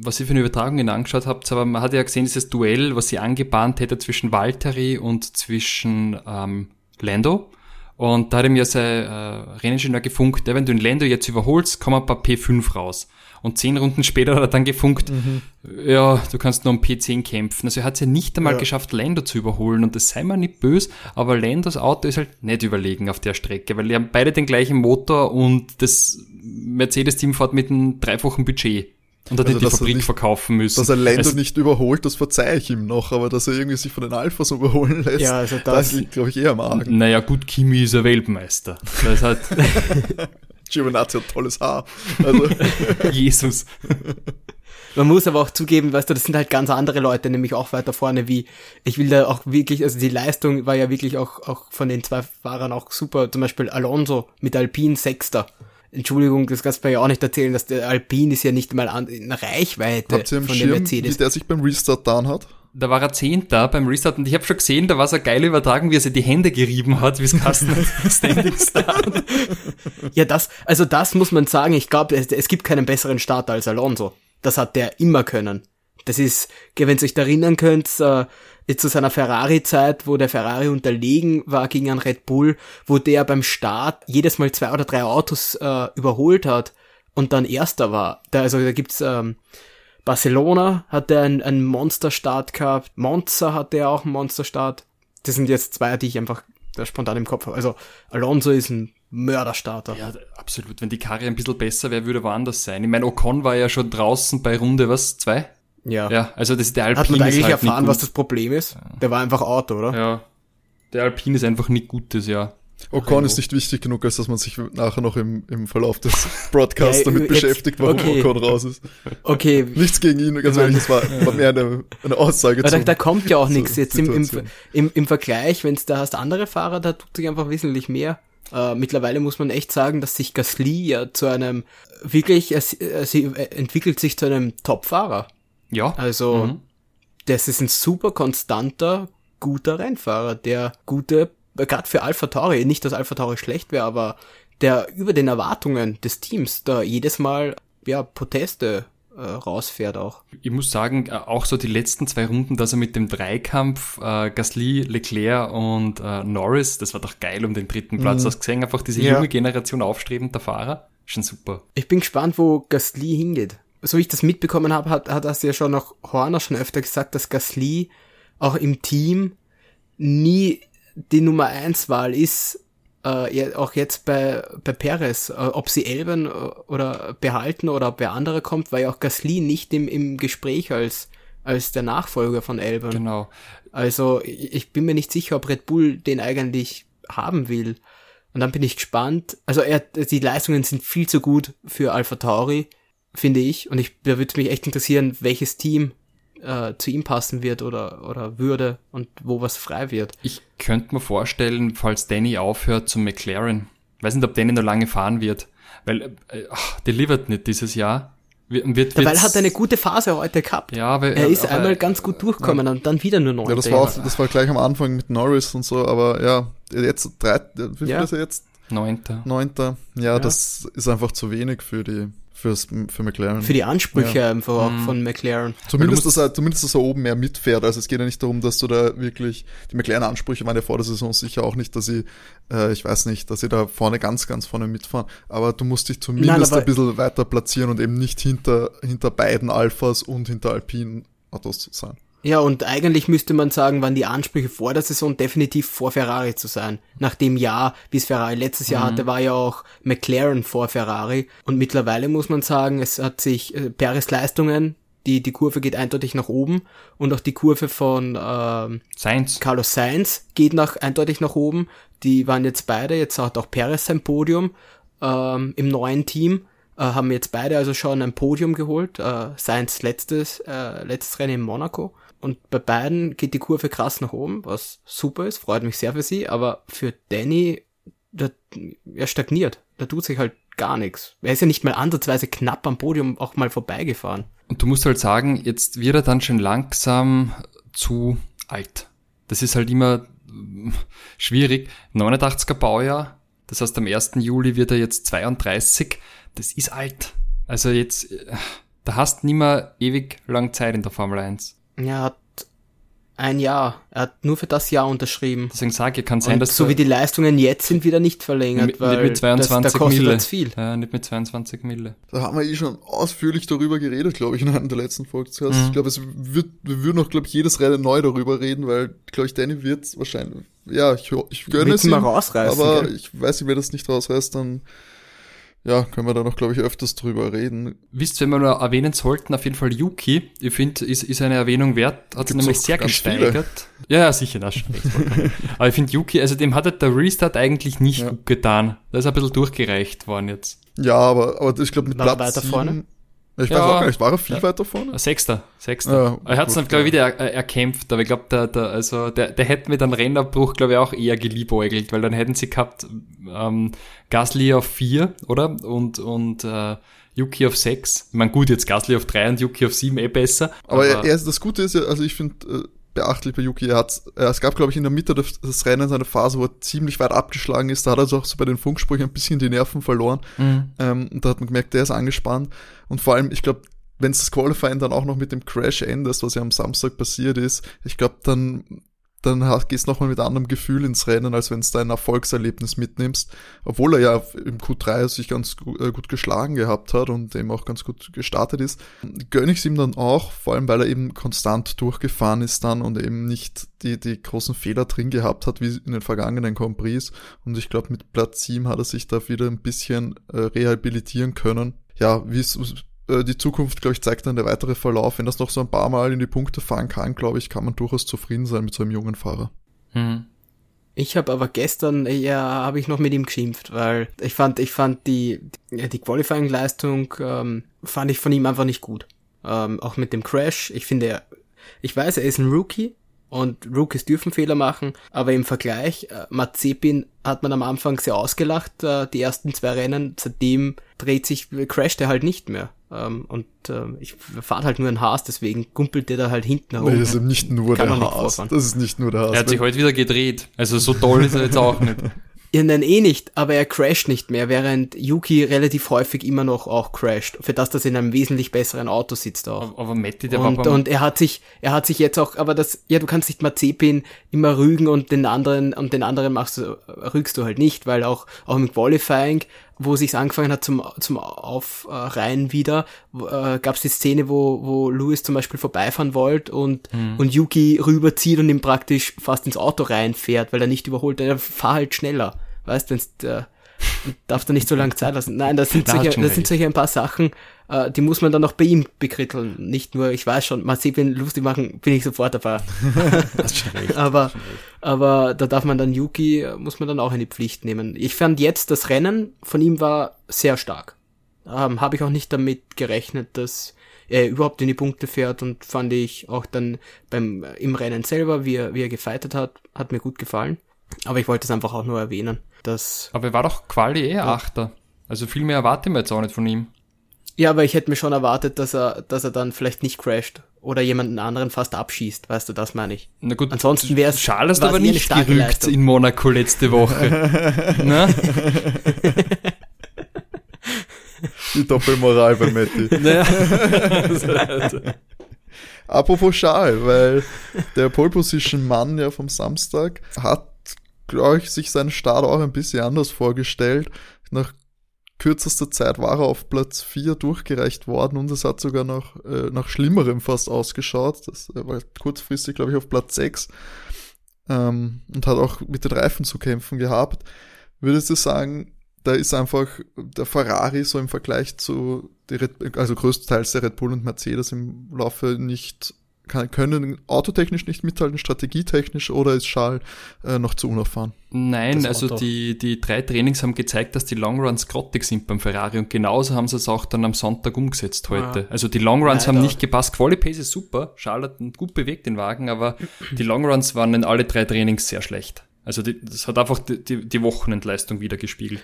was ihr für eine Übertragung angeschaut habt, aber man hat ja gesehen, dieses Duell, was sie angebahnt hätte zwischen Valtteri und zwischen ähm, Lando und da hat ihm ja sein äh, Renningenieur gefunkt, ja, wenn du den Lando jetzt überholst, kommen ein paar P5 raus. Und zehn Runden später hat er dann gefunkt, mhm. ja, du kannst nur um P10 kämpfen. Also er hat es ja nicht einmal ja. geschafft, Lando zu überholen. Und das sei mal nicht böse, aber Landos Auto ist halt nicht überlegen auf der Strecke, weil die haben beide den gleichen Motor und das Mercedes-Team fährt mit einem dreifachen Budget. Und hat also, die Fabrik nicht, verkaufen müssen. Dass er Lando also, nicht überholt, das verzeihe ich ihm noch, aber dass er irgendwie sich von den Alphas überholen lässt, ja, also das, das liegt, glaube ich, eher am Argen. Naja, gut, Kimi ist ein Weltmeister. Das hat *laughs* Giovinazzi hat tolles Haar. Also. *laughs* Jesus. Man muss aber auch zugeben, weißt du, das sind halt ganz andere Leute, nämlich auch weiter vorne, wie, ich will da auch wirklich, also die Leistung war ja wirklich auch, auch von den zwei Fahrern auch super, zum Beispiel Alonso mit Alpine Sechster. Entschuldigung, das kannst du mir ja auch nicht erzählen, dass der Alpine ist ja nicht mal an, in Reichweite Habt ihr von Schirm, der Mercedes. Wie der sich beim Restart down hat? Da war er Zehnter beim Restart und ich habe schon gesehen, da war es eine geile Übertragung, wie er sich die Hände gerieben hat, wie es Kasten *laughs* *laughs* Standing Start. Ja, das, also das muss man sagen, ich glaube, es, es gibt keinen besseren Starter als Alonso. Das hat der immer können. Das ist, wenn ihr euch da erinnern könnt, äh, zu seiner Ferrari-Zeit, wo der Ferrari unterlegen war gegen einen Red Bull, wo der beim Start jedes Mal zwei oder drei Autos äh, überholt hat und dann erster war. Da, also da gibt's ähm, Barcelona hat der einen, einen Monsterstart gehabt, Monza hat der auch einen Monsterstart. Das sind jetzt zwei, die ich einfach spontan im Kopf habe. Also Alonso ist ein Mörderstarter. Ja, absolut. Wenn die Karre ein bisschen besser wäre, würde woanders sein. Ich meine, Ocon war ja schon draußen bei Runde, was, zwei? Ja. Ja, also das, der Alpine Hat man eigentlich halt erfahren, was das Problem ist? Der war einfach Auto, oder? Ja. Der Alpine ist einfach nicht gutes, ja. Ocon ist nicht wichtig genug, als dass man sich nachher noch im, im Verlauf des *laughs* Broadcasts damit jetzt, beschäftigt, warum okay. Ocon raus ist. Okay. Nichts gegen ihn, ganz ehrlich, das war, war mehr eine, eine Aussage zu. Da, da kommt ja auch nichts jetzt im, im, im, im Vergleich, wenn es da hast andere Fahrer, da tut sich einfach wesentlich mehr. Uh, mittlerweile muss man echt sagen, dass sich Gasly ja zu einem wirklich, er, er, er entwickelt sich zu einem Top-Fahrer. Ja. Also, mhm. das ist ein super konstanter, guter Rennfahrer, der gute, gerade für Alpha Tauri, nicht, dass Alpha Tauri schlecht wäre, aber der über den Erwartungen des Teams da jedes Mal, ja, Proteste äh, rausfährt auch. Ich muss sagen, äh, auch so die letzten zwei Runden, dass er mit dem Dreikampf äh, Gasly, Leclerc und äh, Norris, das war doch geil um den dritten Platz. Mhm. Hast gesehen, einfach diese ja. junge Generation aufstrebender Fahrer. Schon super. Ich bin gespannt, wo Gasly hingeht so wie ich das mitbekommen habe, hat, hat das ja schon noch Horner schon öfter gesagt, dass Gasly auch im Team nie die Nummer eins Wahl ist, äh, auch jetzt bei, bei Perez, äh, ob sie Elben äh, oder behalten oder ob wer andere kommt, war ja auch Gasly nicht im, im Gespräch als, als der Nachfolger von Elben. Genau. Also ich bin mir nicht sicher, ob Red Bull den eigentlich haben will. Und dann bin ich gespannt. Also er, die Leistungen sind viel zu gut für Alpha Tauri finde ich. Und ich, da würde mich echt interessieren, welches Team äh, zu ihm passen wird oder, oder würde und wo was frei wird. Ich könnte mir vorstellen, falls Danny aufhört zum McLaren. Weiß nicht, ob Danny noch lange fahren wird, weil äh, ach, delivered nicht dieses Jahr. wird, wird, ja, weil er hat eine gute Phase heute gehabt. Ja, aber, er ist aber, einmal ganz gut durchgekommen ja. und dann wieder nur neunter. Ja, das war, auch, das war gleich am Anfang mit Norris und so, aber ja, jetzt drei, wie viel ja. ist er jetzt? Neunter. Neunter. Ja, ja, das ist einfach zu wenig für die fürs, für McLaren. Für die Ansprüche ja. einfach auch mhm. von McLaren. Zumindest, dass er, zumindest, dass er oben mehr mitfährt. Also es geht ja nicht darum, dass du da wirklich, die McLaren-Ansprüche waren ja vor der Saison sicher auch nicht, dass sie, äh, ich weiß nicht, dass sie da vorne ganz, ganz vorne mitfahren. Aber du musst dich zumindest Nein, ein bisschen weiter platzieren und eben nicht hinter, hinter beiden Alphas und hinter Alpine Autos sein. Ja, und eigentlich müsste man sagen, waren die Ansprüche vor der Saison definitiv vor Ferrari zu sein. Nach dem Jahr, wie es Ferrari letztes Jahr mhm. hatte, war ja auch McLaren vor Ferrari. Und mittlerweile muss man sagen, es hat sich äh, Perez Leistungen, die, die Kurve geht eindeutig nach oben und auch die Kurve von ähm, Sainz. Carlos Sainz geht nach, eindeutig nach oben. Die waren jetzt beide, jetzt hat auch Perez sein Podium ähm, im neuen Team äh, haben jetzt beide also schon ein Podium geholt. Äh, Sainz letztes, äh, letztes Rennen in Monaco. Und bei beiden geht die Kurve krass nach oben, was super ist, freut mich sehr für sie, aber für Danny, der, er stagniert. Da tut sich halt gar nichts. Er ist ja nicht mal ansatzweise knapp am Podium auch mal vorbeigefahren. Und du musst halt sagen, jetzt wird er dann schon langsam zu alt. Das ist halt immer äh, schwierig. 89er Baujahr, das heißt am 1. Juli wird er jetzt 32. Das ist alt. Also jetzt, äh, da hast du nicht mehr ewig lang Zeit in der Formel 1. Er hat ein Jahr. Er hat nur für das Jahr unterschrieben. Deswegen sage ich, kann sein, und dass so wie die Leistungen jetzt sind wieder nicht verlängert, mit, weil nicht mit 22 das, da kostet Mille. viel. Ja, nicht mit 22 Mille. Da haben wir eh schon ausführlich darüber geredet, glaube ich, in einem der letzten Podcasts. Mhm. Ich glaube, es wird, wir würden noch, glaube ich, jedes Rennen neu darüber reden, weil, glaube ich, Danny wird wahrscheinlich, ja, ich, ich gönne es ihm, mal rausreißen, aber gell? ich weiß nicht, wer das nicht rausreißt, dann ja, können wir da noch, glaube ich, öfters drüber reden. Wisst, wenn wir nur erwähnen sollten, auf jeden Fall Yuki, ich finde, ist, ist eine Erwähnung wert, hat sich nämlich sehr gesteigert. Viele. Ja, ja, sicher, das schon Aber ich finde Yuki, also dem hat der Restart eigentlich nicht ja. gut getan. Da ist ein bisschen durchgereicht worden jetzt. Ja, aber, aber ich glaube, mit Platz weiter vorne. Ich weiß auch gar nicht, war er viel ja. weiter vorne? Sechster, Sechster. Ja, er hat es dann, glaube ich, wieder er, erkämpft, aber ich glaube, der, der, also, der, der hätte mit einem Rennabbruch, glaube ich, auch eher geliebäugelt, weil dann hätten sie gehabt, ähm, Gasly auf vier, oder? Und, und, äh, Yuki auf sechs. Ich meine, gut, jetzt Gasly auf drei und Yuki auf sieben eh besser. Aber, aber er, das Gute ist ja, also ich finde, äh, beachtlich bei Yuki. Er hat, es gab, glaube ich, in der Mitte des, des Rennens eine Phase, wo er ziemlich weit abgeschlagen ist. Da hat er also auch so bei den Funksprüchen ein bisschen die Nerven verloren. Mhm. Ähm, und da hat man gemerkt, der ist angespannt. Und vor allem, ich glaube, wenn es das Qualifying dann auch noch mit dem Crash endet, was ja am Samstag passiert ist, ich glaube, dann dann gehst du nochmal mit anderem Gefühl ins Rennen, als wenn du dein Erfolgserlebnis mitnimmst. Obwohl er ja im Q3 sich ganz äh, gut geschlagen gehabt hat und eben auch ganz gut gestartet ist. Gönne ich es ihm dann auch, vor allem weil er eben konstant durchgefahren ist dann und eben nicht die, die großen Fehler drin gehabt hat, wie in den vergangenen Prix. Und ich glaube, mit Platz 7 hat er sich da wieder ein bisschen äh, rehabilitieren können. Ja, wie es äh, die Zukunft, glaube ich, zeigt dann der weitere Verlauf. Wenn das noch so ein paar Mal in die Punkte fahren kann, glaube ich, kann man durchaus zufrieden sein mit so einem jungen Fahrer. Mhm. Ich habe aber gestern, ja, habe ich noch mit ihm geschimpft, weil ich fand, ich fand die, die, die Qualifying-Leistung, ähm, fand ich von ihm einfach nicht gut. Ähm, auch mit dem Crash. Ich finde, er, ich weiß, er ist ein Rookie, und Rookies dürfen Fehler machen, aber im Vergleich, äh, Mazepin hat man am Anfang sehr ausgelacht, äh, die ersten zwei Rennen, seitdem dreht sich, crasht er halt nicht mehr. Ähm, und äh, ich fahre halt nur ein Haas, deswegen gumpelt der da halt hinten herum. Nee, das ist nicht nur Kann der Haas. Das ist nicht nur der Haas. Er hat sich heute wieder gedreht. Also so toll ist er jetzt auch nicht. *laughs* Ja, nein, eh nicht, aber er crasht nicht mehr, während Yuki relativ häufig immer noch auch crasht. Für das, dass er in einem wesentlich besseren Auto sitzt auch. Aber, aber Matti, der und, war Und er hat sich, er hat sich jetzt auch, aber das, ja, du kannst nicht Mazepin immer rügen und den anderen, und den anderen machst du, rügst du halt nicht, weil auch, auch im Qualifying, wo sich's angefangen hat zum, zum Aufreihen wieder, äh, gab's die Szene, wo, wo Louis zum Beispiel vorbeifahren wollte und, mhm. und Yuki rüberzieht und ihm praktisch fast ins Auto reinfährt, weil er nicht überholt, er fahr halt schneller. Weißt, wenn's, äh, darfst du nicht so lange Zeit lassen. Nein, das sind, solche, das sind solche ein paar Sachen, äh, die muss man dann auch bei ihm bekritteln. Nicht nur, ich weiß schon, mal sehen, wenn lustig machen, bin ich sofort dabei. *laughs* aber, aber da darf man dann Yuki, muss man dann auch in die Pflicht nehmen. Ich fand jetzt, das Rennen von ihm war sehr stark. Ähm, Habe ich auch nicht damit gerechnet, dass er überhaupt in die Punkte fährt und fand ich auch dann beim im Rennen selber, wie er, wie er gefeitet hat, hat mir gut gefallen. Aber ich wollte es einfach auch nur erwähnen, dass. Aber er war doch Quali eh ja. Achter. Also viel mehr erwarte ich mir jetzt auch nicht von ihm. Ja, aber ich hätte mir schon erwartet, dass er, dass er dann vielleicht nicht crasht oder jemanden anderen fast abschießt, weißt du, das meine ich. Na gut, ansonsten wäre es. Schal hast aber nicht gerückt Leistung. in Monaco letzte Woche. *laughs* Na? Die Doppelmoral bei Matti. *laughs* Naja. Apropos Schal, weil der Pole Position Mann ja vom Samstag hat, glaube ich, sich seinen Start auch ein bisschen anders vorgestellt. Nach kürzester Zeit war er auf Platz 4 durchgereicht worden und es hat sogar noch äh, nach Schlimmerem fast ausgeschaut. Das war kurzfristig, glaube ich, auf Platz 6 ähm, und hat auch mit den Reifen zu kämpfen gehabt. Würdest du sagen, da ist einfach der Ferrari so im Vergleich zu, Red, also größtenteils der Red Bull und Mercedes im Laufe nicht kann, können autotechnisch nicht mithalten, strategietechnisch oder ist Schal äh, noch zu unerfahren? Nein, also die, die drei Trainings haben gezeigt, dass die Longruns grottig sind beim Ferrari und genauso haben sie es auch dann am Sonntag umgesetzt heute. Ja. Also die Longruns haben nicht gepasst. Quali Pace ist super, Schal hat gut bewegt den Wagen, aber die Longruns waren in alle drei Trainings sehr schlecht. Also die, das hat einfach die, die, die Wochenendleistung wieder gespiegelt.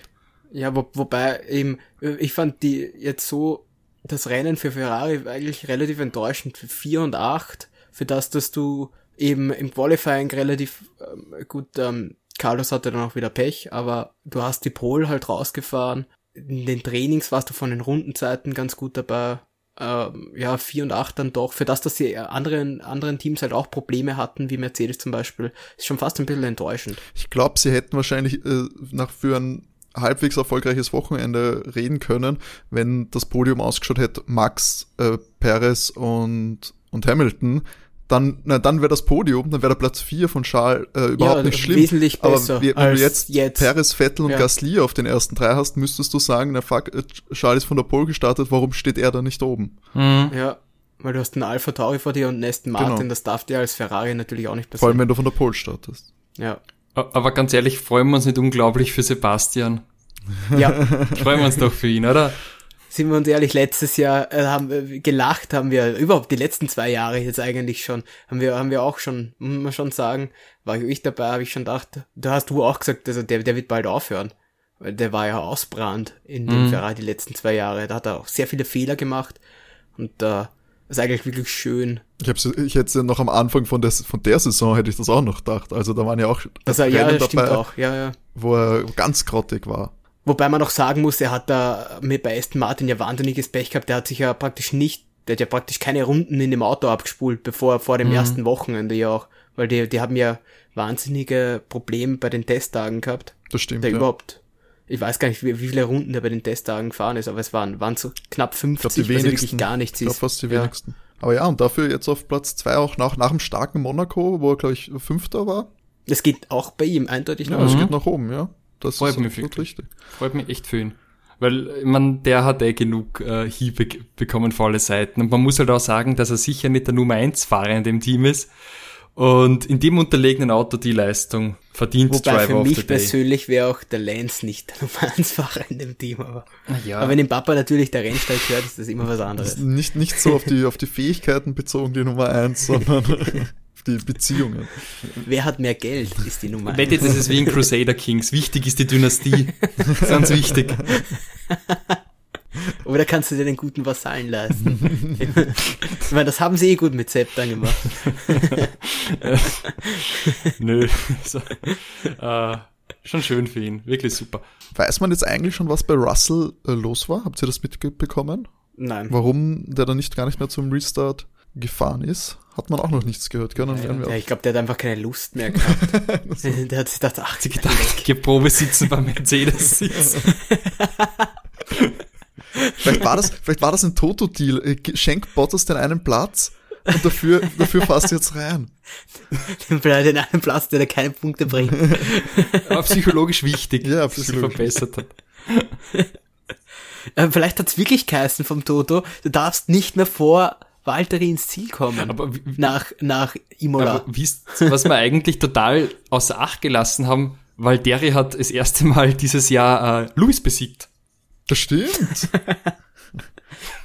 Ja, wo, wobei eben, ich fand die jetzt so, das Rennen für Ferrari eigentlich relativ enttäuschend. Für 4 und 8, für das, dass du eben im Qualifying relativ ähm, gut, ähm, Carlos hatte dann auch wieder Pech, aber du hast die Pole halt rausgefahren. In den Trainings warst du von den Rundenzeiten ganz gut dabei. Ähm, ja, 4 und 8 dann doch. Für das, dass die anderen, anderen Teams halt auch Probleme hatten, wie Mercedes zum Beispiel, ist schon fast ein bisschen enttäuschend. Ich glaube, sie hätten wahrscheinlich äh, nach für ein halbwegs erfolgreiches Wochenende reden können, wenn das Podium ausgeschaut hätte, Max, äh, Perez und, und Hamilton, dann, na, dann wäre das Podium, dann wäre der Platz 4 von Charles äh, überhaupt ja, nicht schlimm. Wesentlich besser Aber wenn du jetzt, jetzt Perez, Vettel und ja. Gasly auf den ersten drei hast, müsstest du sagen, na fuck, äh, Charles ist von der Pole gestartet, warum steht er da nicht oben? Mhm. Ja, weil du hast einen Alpha Tauri vor dir und einen Aston Martin, genau. das darf dir als Ferrari natürlich auch nicht passieren. Vor allem, wenn du von der Pole startest. Ja. Aber ganz ehrlich, freuen wir uns nicht unglaublich für Sebastian. Ja. *laughs* freuen wir uns doch für ihn, oder? Sind wir uns ehrlich, letztes Jahr äh, haben wir gelacht, haben wir überhaupt die letzten zwei Jahre jetzt eigentlich schon, haben wir, haben wir auch schon, muss man schon sagen, war ich dabei, habe ich schon gedacht, da hast du auch gesagt, also der, der wird bald aufhören. Weil der war ja ausbrannt in dem mhm. Ferrari die letzten zwei Jahre. Da hat er auch sehr viele Fehler gemacht und da äh, ist eigentlich wirklich schön. Ich, hab's, ich hätte noch am Anfang von der, von der Saison hätte ich das auch noch gedacht. Also da waren ja auch das er, ja, das dabei, auch. Ja, ja. wo er ganz grottig war. Wobei man noch sagen muss, er hat da mit bei Aston Martin ja wahnsinniges Pech gehabt. Der hat sich ja praktisch nicht, der hat ja praktisch keine Runden in dem Auto abgespult, bevor vor dem mhm. ersten Wochenende ja auch. Weil die, die haben ja wahnsinnige Probleme bei den Testtagen gehabt. Das stimmt. Der ja. überhaupt ich weiß gar nicht, wie, wie viele Runden der bei den Testtagen gefahren ist, aber es waren, waren so knapp 50, ich glaub, die wenigsten, wirklich gar nichts ist. Ich glaube fast die ja. wenigsten. Aber ja, und dafür jetzt auf Platz zwei auch nach, nach dem starken Monaco, wo er, glaube ich, Fünfter war. Das geht auch bei ihm eindeutig nach oben. Ja, es geht nach oben, ja. Das Freut ist mich richtig. richtig. Freut mich echt für ihn. Weil, man, der hat eh genug äh, Hiebe bekommen vor alle Seiten. Und man muss halt auch sagen, dass er sicher nicht der Nummer 1 Fahrer in dem Team ist. Und in dem unterlegenen Auto die Leistung verdient Wobei Driver für mich persönlich wäre auch der Lance nicht der *laughs* Nummer 1 Fahrer in dem Team. Aber, ja. aber wenn dem Papa natürlich der Rennstall gehört, ist das immer was anderes. Nicht, nicht so auf die, auf die Fähigkeiten bezogen, die Nummer 1, *laughs* sondern auf die Beziehungen. Wer hat mehr Geld, ist die Nummer 1. Wette, das ist wie in Crusader Kings. Wichtig ist die Dynastie. Ganz wichtig. *laughs* Oder kannst du dir den guten Vasallen leisten? ich meine, das haben sie eh gut mit Sepp dann gemacht. *laughs* Nö. So, äh, schon schön für ihn. Wirklich super. Weiß man jetzt eigentlich schon, was bei Russell äh, los war? Habt ihr das mitbekommen? Nein. Warum der dann nicht gar nicht mehr zum Restart gefahren ist? Hat man auch noch nichts gehört, gell? Ja, ja, ich glaube, der hat einfach keine Lust mehr gehabt. *laughs* der hat sich gedacht, ach, sie gedacht, Probe sitzen beim Mercedes sitzen. *laughs* Vielleicht war das, vielleicht war das ein Toto-Deal. Äh, schenk Bottas den einen Platz und dafür, dafür fasst jetzt rein. Den einen Platz, der dir keine Punkte bringt. Aber psychologisch wichtig, ja, psychologisch. dass verbessert hat. Äh, vielleicht hat's wirklich geheißen vom Toto, du darfst nicht mehr vor Valtteri ins Ziel kommen. Aber wie, nach, nach Imola. Aber wisst, was wir eigentlich total außer Acht gelassen haben, Valtteri hat das erste Mal dieses Jahr äh, Luis besiegt. Das stimmt.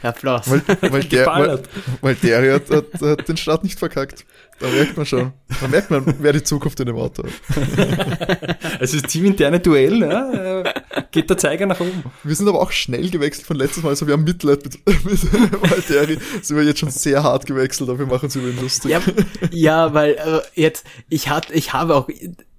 Applaus. Weil, weil, der, weil, weil der hat, hat, hat den Start nicht verkackt. Da merkt man schon. Da merkt man, wer die Zukunft in dem Auto hat. *laughs* Also das teaminterne Duell, ne? geht der Zeiger nach oben. Wir sind aber auch schnell gewechselt von letztes Mal. Also wir haben Mitleid mit, *laughs* mit Valtteri. Sind wir jetzt schon sehr hart gewechselt, aber wir machen es über ihn lustig. Ja, ja weil äh, jetzt, ich hatte, ich habe auch,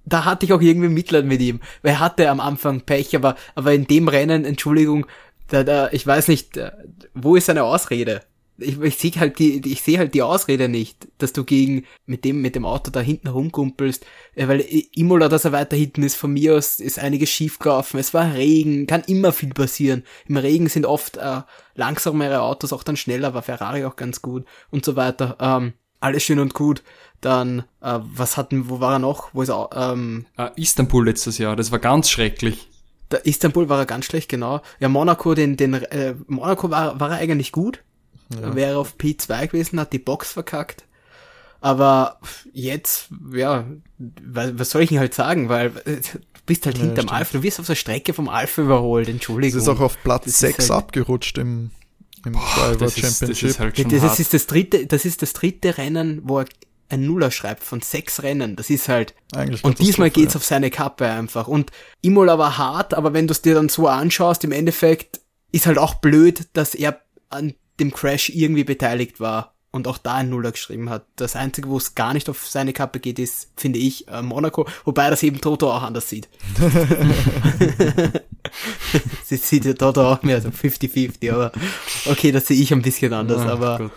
da hatte ich auch irgendwie Mitleid mit ihm. Weil er hatte am Anfang Pech, aber, aber in dem Rennen, Entschuldigung, da, da, ich weiß nicht, äh, wo ist seine Ausrede? Ich, ich sehe halt die, ich sehe halt die Ausrede nicht, dass du gegen mit dem mit dem Auto da hinten rumkumpelst, weil Imola, dass er weiter hinten ist, von mir aus ist einiges schief gelaufen. Es war Regen, kann immer viel passieren. Im Regen sind oft äh, langsamere Autos auch dann schneller, war Ferrari auch ganz gut und so weiter. Ähm, alles schön und gut. Dann, äh, was hatten, wo war er noch? Wo ist er? Ähm, ah, Istanbul letztes Jahr, das war ganz schrecklich. Da Istanbul war er ganz schlecht, genau. Ja, Monaco, den, den, äh, Monaco war, war er eigentlich gut. Ja. Wäre auf P2 gewesen, hat die Box verkackt. Aber jetzt, ja, was soll ich denn halt sagen, weil äh, du bist halt ja, hinterm stimmt. Alpha, du wirst auf der Strecke vom Alpha überholt, Entschuldigung. Das ist auch auf Platz 6 halt abgerutscht im, im Boah, Driver Championship. Ist, das, ist halt das, das ist das dritte, das ist das dritte Rennen, wo er ein Nuller schreibt von sechs Rennen. Das ist halt. Eigentlich und diesmal geht's ja. auf seine Kappe einfach. Und Imola war hart, aber wenn du es dir dann so anschaust, im Endeffekt ist halt auch blöd, dass er an dem Crash irgendwie beteiligt war und auch da ein Nuller geschrieben hat. Das Einzige, wo es gar nicht auf seine Kappe geht, ist, finde ich, äh, Monaco, wobei das eben Toto auch anders sieht. *laughs* *laughs* *laughs* Sie sieht ja Toto auch mehr so 50-50, aber okay, das sehe ich ein bisschen anders, oh, aber Gott.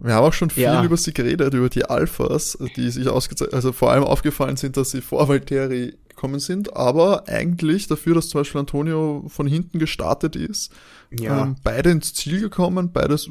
Wir haben auch schon viel ja. über sie geredet, über die Alphas, die sich ausgezeichnet, also vor allem aufgefallen sind, dass sie vor Valtteri gekommen sind, aber eigentlich dafür, dass zum Beispiel Antonio von hinten gestartet ist, ja. ähm, beide ins Ziel gekommen, beides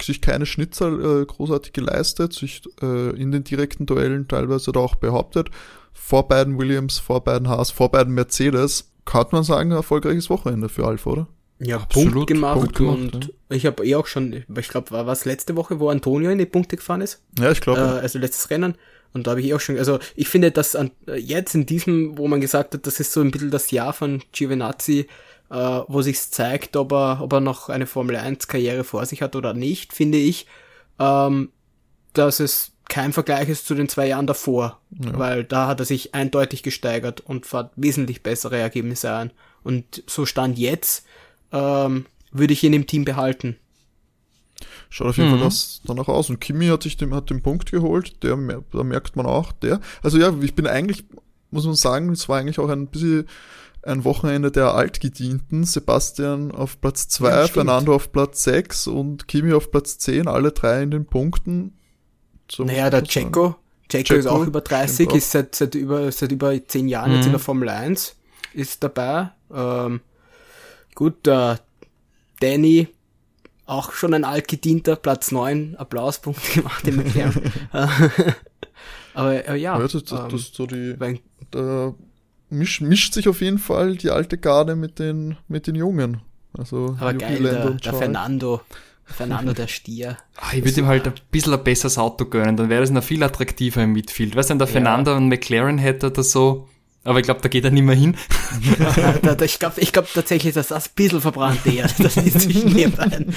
sich keine Schnitzer äh, großartig geleistet, sich äh, in den direkten Duellen teilweise da auch behauptet, vor beiden Williams, vor beiden Haas, vor beiden Mercedes, kann man sagen, ein erfolgreiches Wochenende für Alpha, oder? Ja, Absolut, Punkt gemacht, Punkt gemacht und ja. ich habe eh auch schon, ich glaube, war was letzte Woche, wo Antonio in die Punkte gefahren ist? Ja, ich glaube. Äh, also letztes Rennen. Und da habe ich eh auch schon, also ich finde, dass an, jetzt in diesem, wo man gesagt hat, das ist so ein bisschen das Jahr von Giovinazzi, äh, wo sich zeigt, ob er, ob er noch eine Formel 1 Karriere vor sich hat oder nicht, finde ich, ähm, dass es kein Vergleich ist zu den zwei Jahren davor, ja. weil da hat er sich eindeutig gesteigert und fährt wesentlich bessere Ergebnisse an. Und so stand jetzt, ähm, würde ich ihn im Team behalten. Schaut auf jeden mhm. Fall das danach aus. Und Kimi hat sich den, hat den Punkt geholt, der, da merkt man auch, der, also ja, ich bin eigentlich, muss man sagen, es war eigentlich auch ein bisschen ein Wochenende der Altgedienten. Sebastian auf Platz 2, ja, Fernando auf Platz 6 und Kimi auf Platz 10, alle drei in den Punkten. So naja, der Checo, Checo ist auch über 30, ist seit, seit über, seit über 10 Jahren mhm. jetzt in der Formel 1, ist dabei. Ähm, Gut, der Danny, auch schon ein altgedienter, Platz 9, Applauspunkt gemacht im McLaren. Aber äh, ja. ja das, das, das so die, da misch, mischt sich auf jeden Fall die alte Garde mit den, mit den Jungen. Also Aber geil, der, der Fernando. Fernando der Stier. Ach, ich würde ihm halt ein bisschen ein besseres Auto gönnen, dann wäre das noch viel attraktiver im Midfield. Weißt du, wenn der ja. Fernando einen McLaren hätte oder so, aber ich glaube, da geht er nicht mehr hin. *laughs* da, da, ich glaube ich glaub tatsächlich, dass das ein bisschen verbrannte Erde, *laughs* das ist zwischen den beiden.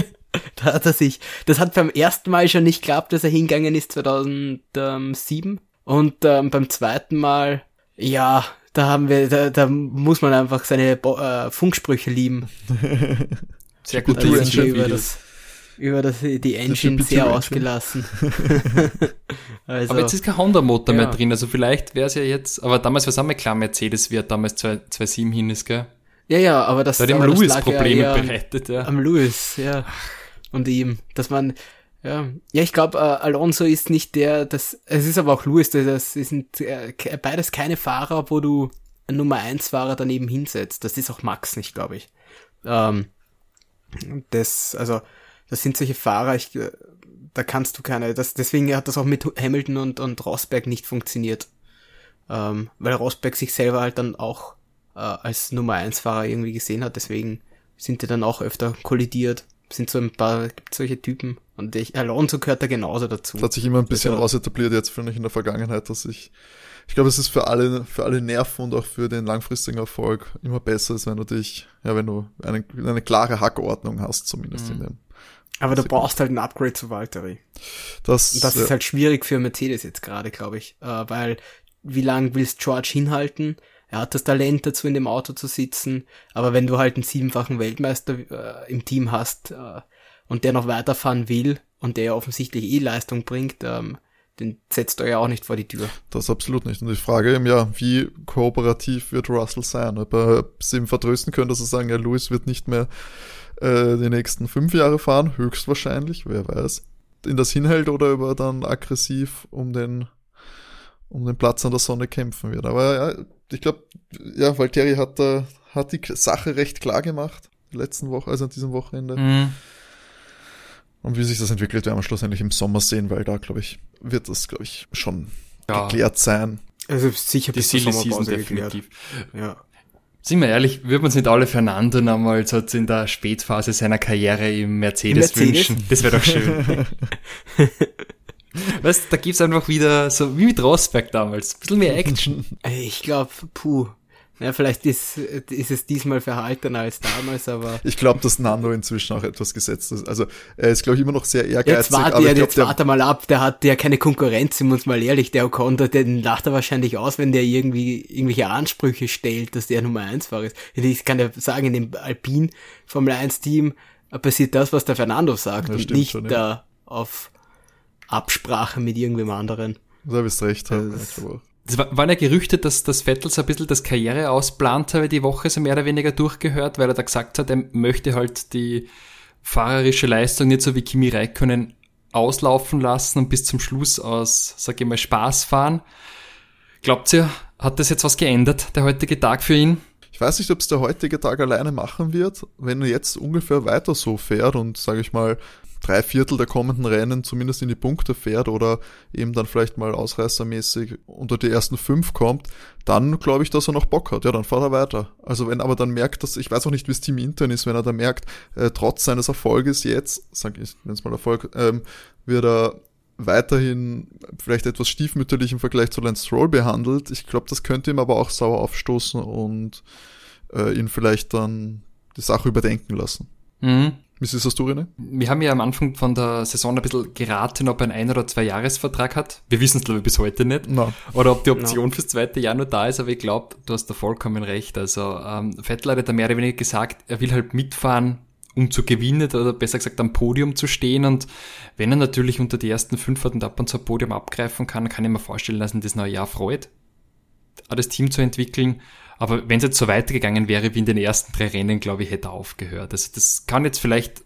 *laughs* da hat er sich, das hat beim ersten Mal schon nicht geklappt, dass er hingegangen ist 2007. Und ähm, beim zweiten Mal, ja, da haben wir, da, da muss man einfach seine Bo äh, Funksprüche lieben. Sehr gut, also über das, über das, die Engine sehr ausgelassen. *laughs* *laughs* also, aber jetzt ist kein Honda-Motor ja. mehr drin, also vielleicht wäre es ja jetzt, aber damals war es auch mal klar, Mercedes wird damals 2.7 hin ist, gell? Ja, ja, aber das hat dem Lewis Probleme ja bereitet, ja. Am Lewis, ja. Und ihm, dass man, ja, ja, ich glaube, äh, Alonso ist nicht der, das, es ist aber auch Lewis, das sind äh, beides keine Fahrer, wo du einen Nummer 1 Fahrer daneben hinsetzt. Das ist auch Max nicht, glaube ich. Ähm, das, also, das sind solche Fahrer, ich, äh, da kannst du keine, das, deswegen hat das auch mit Hamilton und, und Rosberg nicht funktioniert. Ähm, weil Rosberg sich selber halt dann auch äh, als Nummer 1 Fahrer irgendwie gesehen hat, deswegen sind die dann auch öfter kollidiert. Sind so ein paar, gibt solche Typen. Und ich, Alonso gehört da genauso dazu. Das hat sich immer ein bisschen also, etabliert jetzt, finde ich, in der Vergangenheit, dass ich, ich glaube, es ist für alle, für alle Nerven und auch für den langfristigen Erfolg immer besser ist, wenn du dich, ja, wenn du eine, eine klare Hackordnung hast, zumindest mhm. in dem. Aber du brauchst halt ein Upgrade zu Valtteri. Das, das ja. ist halt schwierig für Mercedes jetzt gerade, glaube ich, äh, weil wie lang willst George hinhalten? Er hat das Talent dazu, in dem Auto zu sitzen, aber wenn du halt einen siebenfachen Weltmeister äh, im Team hast äh, und der noch weiterfahren will und der offensichtlich eh Leistung bringt, ähm, den setzt er ja auch nicht vor die Tür. Das absolut nicht. Und ich frage ihm ja, wie kooperativ wird Russell sein? Ob er sie ihm vertrösten könnte, dass er sagen, ja, Lewis wird nicht mehr äh, die nächsten fünf Jahre fahren, höchstwahrscheinlich, wer weiß. In das hinhält oder ob er dann aggressiv um den um den Platz an der Sonne kämpfen wird. Aber ja, ich glaube, ja, Valtteri hat, äh, hat die Sache recht klar gemacht, letzten Woche, also an diesem Wochenende. Mhm. Und wie sich das entwickelt, werden wir schlussendlich im Sommer sehen, weil da, glaube ich, wird das, glaube ich, schon ja. geklärt sein. Also sicher die bis zur Sommerpause definitiv. Ja. Sind wir ehrlich, würden wir uns nicht alle Fernando nochmal so in der Spätphase seiner Karriere im Mercedes, Mercedes? wünschen? Das wäre doch schön. *laughs* Weißt da gibt's einfach wieder, so wie mit Rosberg damals, ein bisschen mehr Action. Ich glaube, puh. Ja, vielleicht ist, ist es diesmal verhaltener als damals, aber. Ich glaube, dass Nando inzwischen auch etwas gesetzt ist. Also er ist, glaube ich, immer noch sehr ehrgeizig. Jetzt warte, aber jetzt glaub, warte mal ab, der hat ja keine Konkurrenz, sind wir uns mal ehrlich. Der Ocon, den lacht er wahrscheinlich aus, wenn der irgendwie irgendwelche Ansprüche stellt, dass der Nummer 1 Fahrer ist. Ich kann ja sagen, in dem Alpin Formel 1 Team passiert das, was der Fernando sagt ja, und nicht schon, ja. da auf Absprache mit irgendwem anderen. Da bist recht. Das, das waren ja Gerüchte, dass das Vettel so ein bisschen das Karriere ausplant habe, die Woche so mehr oder weniger durchgehört, weil er da gesagt hat, er möchte halt die fahrerische Leistung nicht so wie Kimi Räikkönen auslaufen lassen und bis zum Schluss aus, sag ich mal, Spaß fahren. Glaubt ihr, hat das jetzt was geändert, der heutige Tag für ihn? Ich weiß nicht, ob es der heutige Tag alleine machen wird, wenn er jetzt ungefähr weiter so fährt und, sage ich mal, drei Viertel der kommenden Rennen zumindest in die Punkte fährt oder eben dann vielleicht mal ausreißermäßig unter die ersten fünf kommt, dann glaube ich, dass er noch Bock hat. Ja, dann fährt er weiter. Also wenn aber dann merkt, dass, ich weiß auch nicht, wie es Team intern ist, wenn er dann merkt, äh, trotz seines Erfolges jetzt, sag ich, wenn es mal Erfolg, ähm, wird er weiterhin vielleicht etwas stiefmütterlich im Vergleich zu Lance Stroll behandelt. Ich glaube, das könnte ihm aber auch sauer aufstoßen und äh, ihn vielleicht dann die Sache überdenken lassen. Mhm. Wie siehst das du, René? Wir haben ja am Anfang von der Saison ein bisschen geraten, ob er einen Ein- oder Zwei-Jahres-Vertrag hat. Wir wissen es, glaube ich, bis heute nicht. No. Oder ob die Option no. fürs zweite Jahr nur da ist, aber ich glaube, du hast da vollkommen recht. Also ähm, Vettel hat ja mehr oder weniger gesagt, er will halt mitfahren, um zu gewinnen oder besser gesagt am Podium zu stehen. Und wenn er natürlich unter die ersten fünf hat und ab und zu ein Podium abgreifen kann, kann ich mir vorstellen, dass ihn das neue Jahr freut, das Team zu entwickeln. Aber wenn es jetzt so weitergegangen wäre wie in den ersten drei Rennen, glaube ich, hätte er aufgehört. Also das kann jetzt vielleicht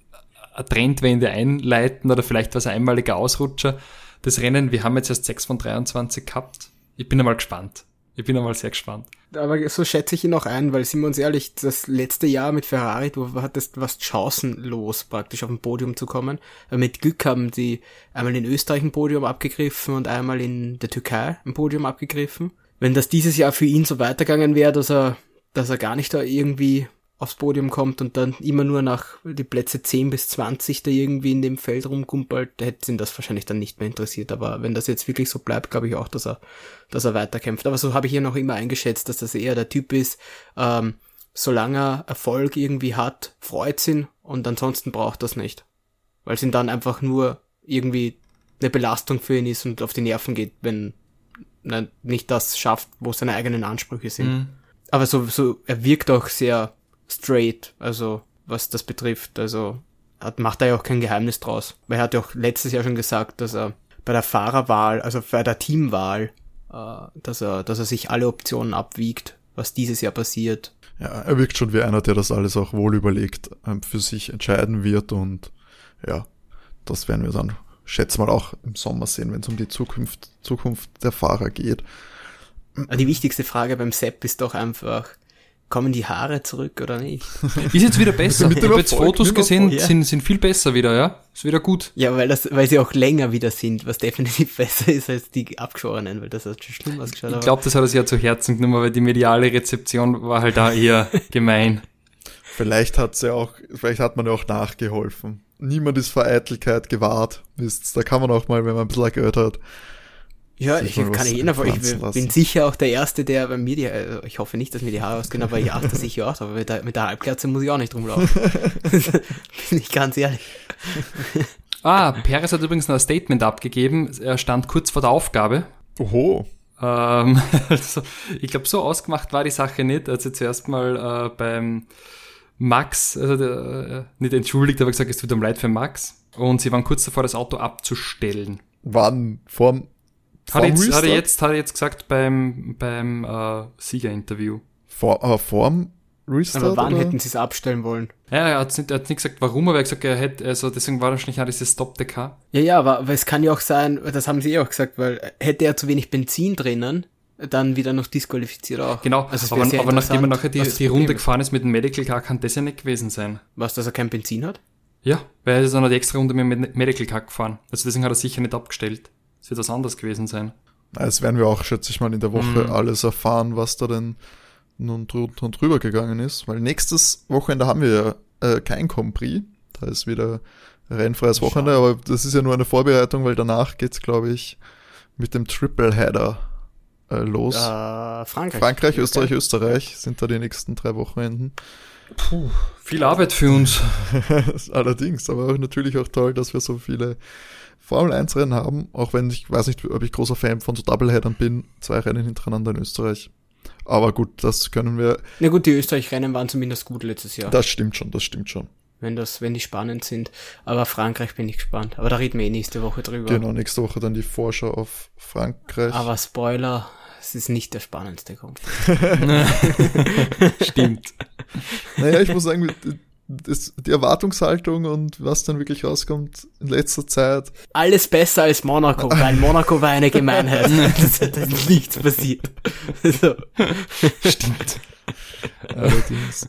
eine Trendwende einleiten oder vielleicht was ein einmaliger Ausrutscher. Das Rennen, wir haben jetzt erst 6 von 23 gehabt. Ich bin einmal gespannt. Ich bin einmal sehr gespannt. Aber so schätze ich ihn auch ein, weil sind wir uns ehrlich, das letzte Jahr mit Ferrari, du hattest was chancenlos praktisch auf dem Podium zu kommen. Mit Glück haben die einmal in Österreich ein Podium abgegriffen und einmal in der Türkei ein Podium abgegriffen wenn das dieses Jahr für ihn so weitergegangen wäre, dass er, dass er gar nicht da irgendwie aufs Podium kommt und dann immer nur nach die Plätze 10 bis 20 da irgendwie in dem Feld rumkumpelt, hätte ihn das wahrscheinlich dann nicht mehr interessiert. Aber wenn das jetzt wirklich so bleibt, glaube ich auch, dass er, dass er weiterkämpft. Aber so habe ich hier noch immer eingeschätzt, dass das eher der Typ ist, ähm, solange er Erfolg irgendwie hat, freut ihn und ansonsten braucht das nicht. Weil es ihn dann einfach nur irgendwie eine Belastung für ihn ist und auf die Nerven geht, wenn nicht das schafft, wo seine eigenen Ansprüche sind. Mhm. Aber so, so, er wirkt auch sehr straight, also was das betrifft. Also hat, macht er ja auch kein Geheimnis draus. Weil er hat ja auch letztes Jahr schon gesagt, dass er bei der Fahrerwahl, also bei der Teamwahl, äh, dass er, dass er sich alle Optionen abwiegt, was dieses Jahr passiert. Ja, er wirkt schon wie einer, der das alles auch wohl überlegt ähm, für sich entscheiden wird und ja, das werden wir dann schätze mal auch im Sommer sehen, wenn es um die Zukunft, Zukunft der Fahrer geht. Die wichtigste Frage beim Sepp ist doch einfach, kommen die Haare zurück oder nicht? *laughs* Ist jetzt wieder besser. ich habe jetzt Fotos gesehen, ja. sind, sind viel besser wieder, ja? Ist wieder gut. Ja, weil das, weil sie auch länger wieder sind, was definitiv *laughs* besser ist als die abgeschorenen, weil das hat schon schlimm ausgeschaut. Ich glaube, das hat er sich ja zu Herzen genommen, weil die mediale Rezeption war halt da eher *laughs* gemein. Vielleicht hat sie auch, vielleicht hat man ja auch nachgeholfen niemand ist vor Eitelkeit gewahrt. Wisst, da kann man auch mal, wenn man ein bisschen Geld hat. Ja, ich kann ich Fall, ich bin sicher auch der Erste, der bei mir die, also ich hoffe nicht, dass mir die Haare ausgehen, aber ich achte sicher auch, aber mit der, mit der Halbkerze muss ich auch nicht rumlaufen. *laughs* bin ich ganz ehrlich. Ah, Perez hat übrigens noch ein Statement abgegeben. Er stand kurz vor der Aufgabe. Oho. Ähm, *laughs* also, ich glaube, so ausgemacht war die Sache nicht. Also zuerst mal äh, beim Max, also der, äh, nicht entschuldigt, aber gesagt, es tut ihm leid für Max. Und sie waren kurz davor, das Auto abzustellen. Wann? Vorm hat, jetzt, hat, er jetzt, hat er jetzt gesagt beim, beim äh, Siegerinterview. Vor, aber vorm Restart? Aber wann oder? hätten sie es abstellen wollen? Ja, er hat nicht, er hat nicht gesagt, warum, aber er hat gesagt, er hätte, also deswegen war wahrscheinlich auch dieses Stop the Car. Ja, ja, aber, aber es kann ja auch sein, das haben sie eh auch gesagt, weil hätte er zu wenig Benzin drinnen, dann wieder noch disqualifiziert auch. Genau, also aber, aber nachdem er nachher die, die Runde gefahren ist mit dem Medical Car, kann das ja nicht gewesen sein. Was, dass er kein Benzin hat? Ja, weil er ist dann noch die extra Runde mit dem Medical Car gefahren. Also deswegen hat er sicher nicht abgestellt. Es wird was anderes gewesen sein. Das werden wir auch, schätze ich mal, in der Woche mhm. alles erfahren, was da denn nun drunter und drüber gegangen ist. Weil nächstes Wochenende haben wir ja äh, kein Compris. Da ist wieder rennfreies Wochenende, aber das ist ja nur eine Vorbereitung, weil danach geht's, glaube ich, mit dem Triple Header äh, los. Uh, Frankreich. Frankreich. Österreich, Österreich sind da die nächsten drei Wochenenden. Puh, viel Arbeit für uns. *laughs* Allerdings, aber auch natürlich auch toll, dass wir so viele Formel 1 Rennen haben, auch wenn ich weiß nicht, ob ich großer Fan von so Doubleheadern bin, zwei Rennen hintereinander in Österreich. Aber gut, das können wir. Na gut, die Österreich-Rennen waren zumindest gut letztes Jahr. Das stimmt schon, das stimmt schon. Wenn das, wenn die spannend sind. Aber Frankreich bin ich gespannt. Aber da reden wir eh nächste Woche drüber. Genau, nächste Woche dann die Vorschau auf Frankreich. Aber Spoiler, es ist nicht der spannendste Konflikt. *laughs* Stimmt. Naja, ich muss sagen, das, die Erwartungshaltung und was dann wirklich rauskommt in letzter Zeit. Alles besser als Monaco, weil Monaco war eine Gemeinheit. *laughs* das hat nichts passiert. So. Stimmt. Allerdings.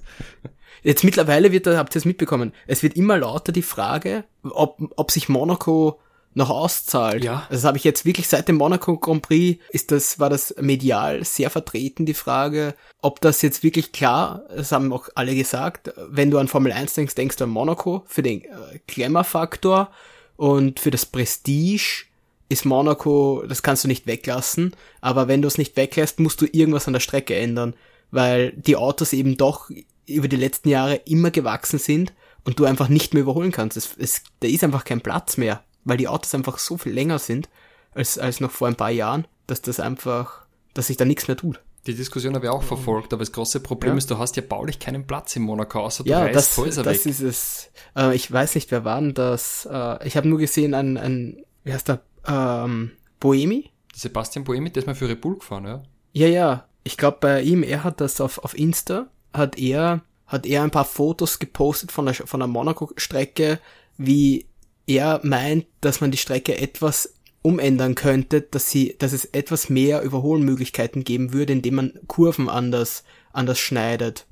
Jetzt mittlerweile wird, habt ihr es mitbekommen, es wird immer lauter die Frage, ob, ob sich Monaco noch auszahlt. Ja. Also das habe ich jetzt wirklich seit dem Monaco Grand Prix ist das, war das medial sehr vertreten, die Frage, ob das jetzt wirklich klar, das haben auch alle gesagt, wenn du an Formel 1 denkst, denkst du an Monaco für den äh, Glamour-Faktor und für das Prestige ist Monaco, das kannst du nicht weglassen, aber wenn du es nicht weglässt, musst du irgendwas an der Strecke ändern, weil die Autos eben doch über die letzten Jahre immer gewachsen sind und du einfach nicht mehr überholen kannst. Es, es, da ist einfach kein Platz mehr weil die Autos einfach so viel länger sind als, als noch vor ein paar Jahren, dass das einfach, dass sich da nichts mehr tut. Die Diskussion habe ich auch verfolgt, aber das große Problem ja. ist, du hast ja baulich keinen Platz in Monaco, außer du ja, reißt das, Häuser das weg. ist es. Äh, ich weiß nicht, wer war denn das? Äh, ich habe nur gesehen, ein, ein, wie heißt der, ähm, Boemi? Sebastian Boemi, der ist mal für Red Bull gefahren, ja? Ja, ja. Ich glaube, bei ihm, er hat das auf, auf Insta, hat er, hat er ein paar Fotos gepostet von der, von der Monaco-Strecke, wie er meint, dass man die Strecke etwas umändern könnte, dass sie, dass es etwas mehr Überholmöglichkeiten geben würde, indem man Kurven anders, anders schneidet,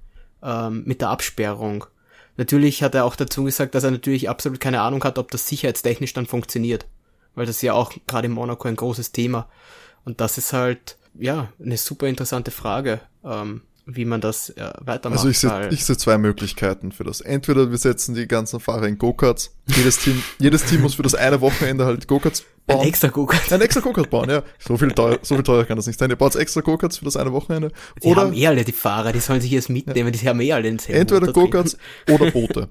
ähm, mit der Absperrung. Natürlich hat er auch dazu gesagt, dass er natürlich absolut keine Ahnung hat, ob das sicherheitstechnisch dann funktioniert. Weil das ist ja auch gerade in Monaco ein großes Thema. Und das ist halt, ja, eine super interessante Frage. Ähm, wie man das äh, weitermacht. Also ich sehe ich seh zwei Möglichkeiten für das. Entweder wir setzen die ganzen Fahrer in Go-Karts. Jedes Team, *laughs* jedes Team muss für das eine Wochenende halt Go-Karts bauen. Ein extra Go-Kart. Ein extra Go-Kart bauen, ja. So viel teuer, so viel teuer kann das nicht sein. Ihr baut extra Go-Karts für das eine Wochenende. Die oder, haben eh alle die Fahrer, die sollen sich jetzt mitnehmen, ja. die haben eh alle den Entweder Go-Karts oder Boote.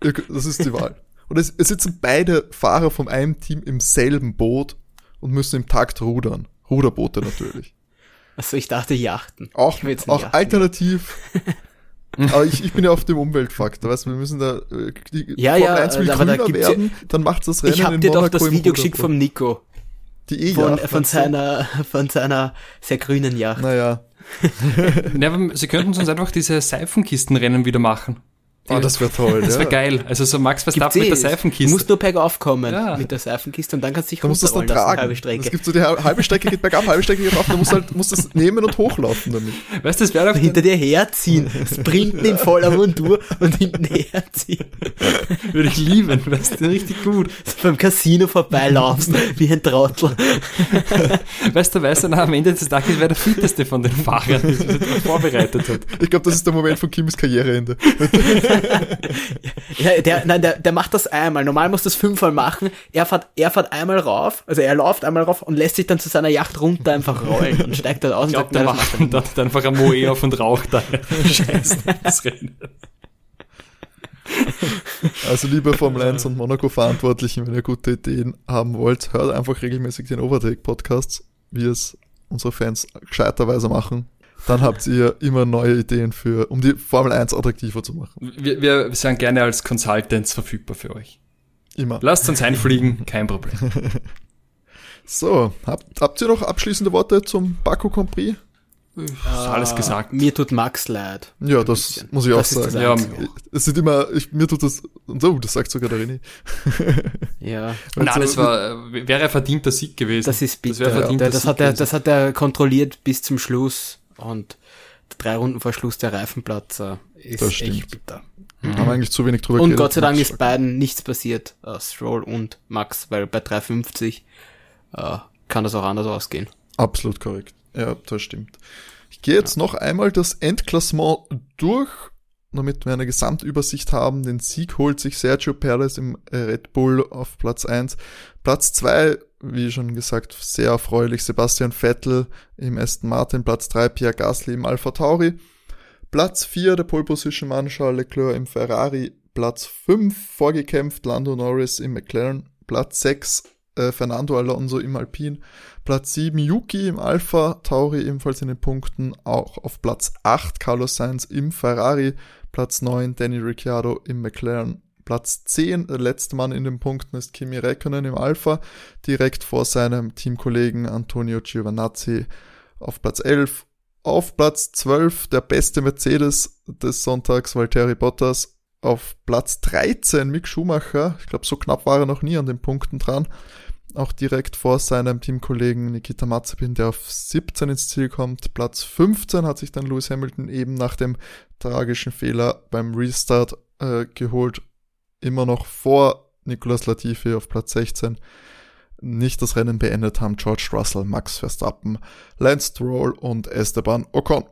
Das ist die Wahl. Und es, es sitzen beide Fahrer vom einem Team im selben Boot und müssen im Takt rudern. Ruderboote natürlich. Achso, ich dachte Yachten. Auch, auch Yachten. alternativ. *laughs* aber ich, ich bin ja auf dem Umweltfaktor, weißt du, wir müssen da äh, die ja, ja, 1 will aber da werden, ja, dann macht das Rennen Ich hab dir doch das Video geschickt vom Nico. Die e von, von seiner, von seiner sehr grünen Yacht. Naja. ja, *laughs* sie könnten uns einfach diese Seifenkistenrennen wieder machen. Oh, das wäre toll. *laughs* Das wäre ja. geil. Also so Max Verstappen mit der Seifenkiste. Du musst nur bergauf kommen ja. mit der Seifenkiste und dann kannst du dich da musst das dann tragen. halbe Strecke. Es gibt so die halbe Strecke geht bergab, halbe Strecke geht rauf, dann musst du halt, musst das nehmen und hochlaufen damit. Weißt du, das wäre doch... Hinter dir herziehen, sprinten in voller Montur und hinten herziehen. Würde ich lieben, weißt du, richtig gut. So beim Casino vorbeilaufst, wie ein Trottel. Weißt du, weißt du, am Ende des Tages wäre der fitteste von den Fahrern, der sich vorbereitet hat. Ich glaube, das ist der Moment von Kims Karriereende. Ja, der, nein, der, der macht das einmal. Normal muss das fünfmal machen. Er fährt, er fährt einmal rauf, also er läuft einmal rauf und lässt sich dann zu seiner Yacht runter einfach rollen und steigt dann aus ich glaub, und sagt, der macht dann, dann einfach ein Moe auf und raucht da. Scheiße, das Rennen. Also liebe Formel 1 und Monaco-Verantwortlichen, wenn ihr gute Ideen haben wollt, hört einfach regelmäßig den Overtake-Podcasts, wie es unsere Fans gescheiterweise machen. Dann habt ihr immer neue Ideen für, um die Formel 1 attraktiver zu machen. Wir, wir sind gerne als Consultants verfügbar für euch. Immer. Lasst uns einfliegen, kein Problem. *laughs* so, habt, habt ihr noch abschließende Worte zum Baku Grand Prix? Ist alles gesagt. Mir tut Max leid. Ja, das muss ich auch sagen. Ja, es sind immer, ich, mir tut das, und so, das sagt sogar der René. *laughs* ja. Nein, so, das war, wäre ein verdienter Sieg gewesen. Das ist bitter. Das, ja. das, hat er, das hat er kontrolliert bis zum Schluss und drei Runden vor Schluss der Reifenplatz äh, ist das stimmt. echt bitter. Mhm. Haben eigentlich zu wenig drüber Und Gott sei Dank ist beiden nichts passiert, uh, Stroll und Max, weil bei 350 uh, kann das auch anders ausgehen. Absolut korrekt. Ja, das stimmt. Ich gehe jetzt ja. noch einmal das Endklassement durch, damit wir eine Gesamtübersicht haben. Den Sieg holt sich Sergio Perez im Red Bull auf Platz 1. Platz 2, wie schon gesagt, sehr erfreulich. Sebastian Vettel im Aston Martin. Platz 3, Pierre Gasly im Alpha Tauri. Platz 4, der Pole Position Mann Charles Leclerc im Ferrari. Platz 5, vorgekämpft, Lando Norris im McLaren. Platz 6, äh, Fernando Alonso im Alpine. Platz 7 Yuki im Alpha, Tauri ebenfalls in den Punkten. Auch auf Platz 8 Carlos Sainz im Ferrari. Platz 9 Danny Ricciardo im McLaren. Platz 10, der letzte Mann in den Punkten ist Kimi Räikkönen im Alpha, direkt vor seinem Teamkollegen Antonio Giovinazzi auf Platz 11. Auf Platz 12 der beste Mercedes des Sonntags, Valtteri Bottas. Auf Platz 13 Mick Schumacher. Ich glaube, so knapp war er noch nie an den Punkten dran auch direkt vor seinem Teamkollegen Nikita Mazepin, der auf 17 ins Ziel kommt. Platz 15 hat sich dann Lewis Hamilton eben nach dem tragischen Fehler beim Restart äh, geholt. Immer noch vor Nicolas Latifi auf Platz 16. Nicht das Rennen beendet haben George Russell, Max Verstappen, Lance Stroll und Esteban Ocon.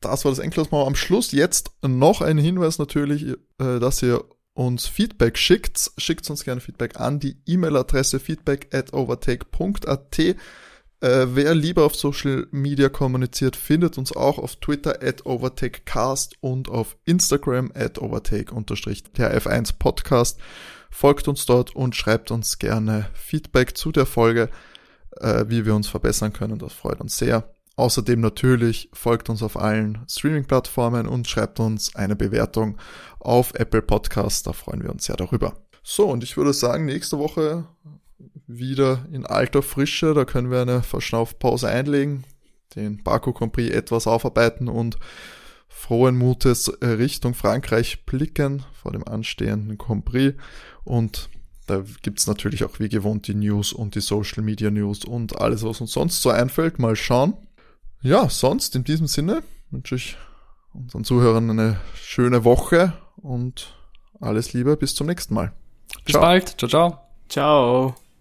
Das war das Endklassement am Schluss. Jetzt noch ein Hinweis natürlich, äh, dass ihr uns Feedback schickt, schickt uns gerne Feedback an die E-Mail-Adresse feedback at overtake.at. Äh, wer lieber auf Social Media kommuniziert, findet uns auch auf Twitter at overtakecast und auf Instagram at overtake-der F1 Podcast. Folgt uns dort und schreibt uns gerne Feedback zu der Folge, äh, wie wir uns verbessern können. Das freut uns sehr. Außerdem natürlich folgt uns auf allen Streaming-Plattformen und schreibt uns eine Bewertung auf Apple Podcasts. Da freuen wir uns sehr darüber. So, und ich würde sagen, nächste Woche wieder in alter Frische. Da können wir eine Verschnaufpause einlegen, den Baku Compris etwas aufarbeiten und frohen Mutes Richtung Frankreich blicken vor dem anstehenden Compris. Und da gibt's natürlich auch wie gewohnt die News und die Social Media News und alles, was uns sonst so einfällt. Mal schauen. Ja, sonst in diesem Sinne wünsche ich unseren Zuhörern eine schöne Woche und alles Liebe, bis zum nächsten Mal. Bis ciao. bald. Ciao, ciao. Ciao.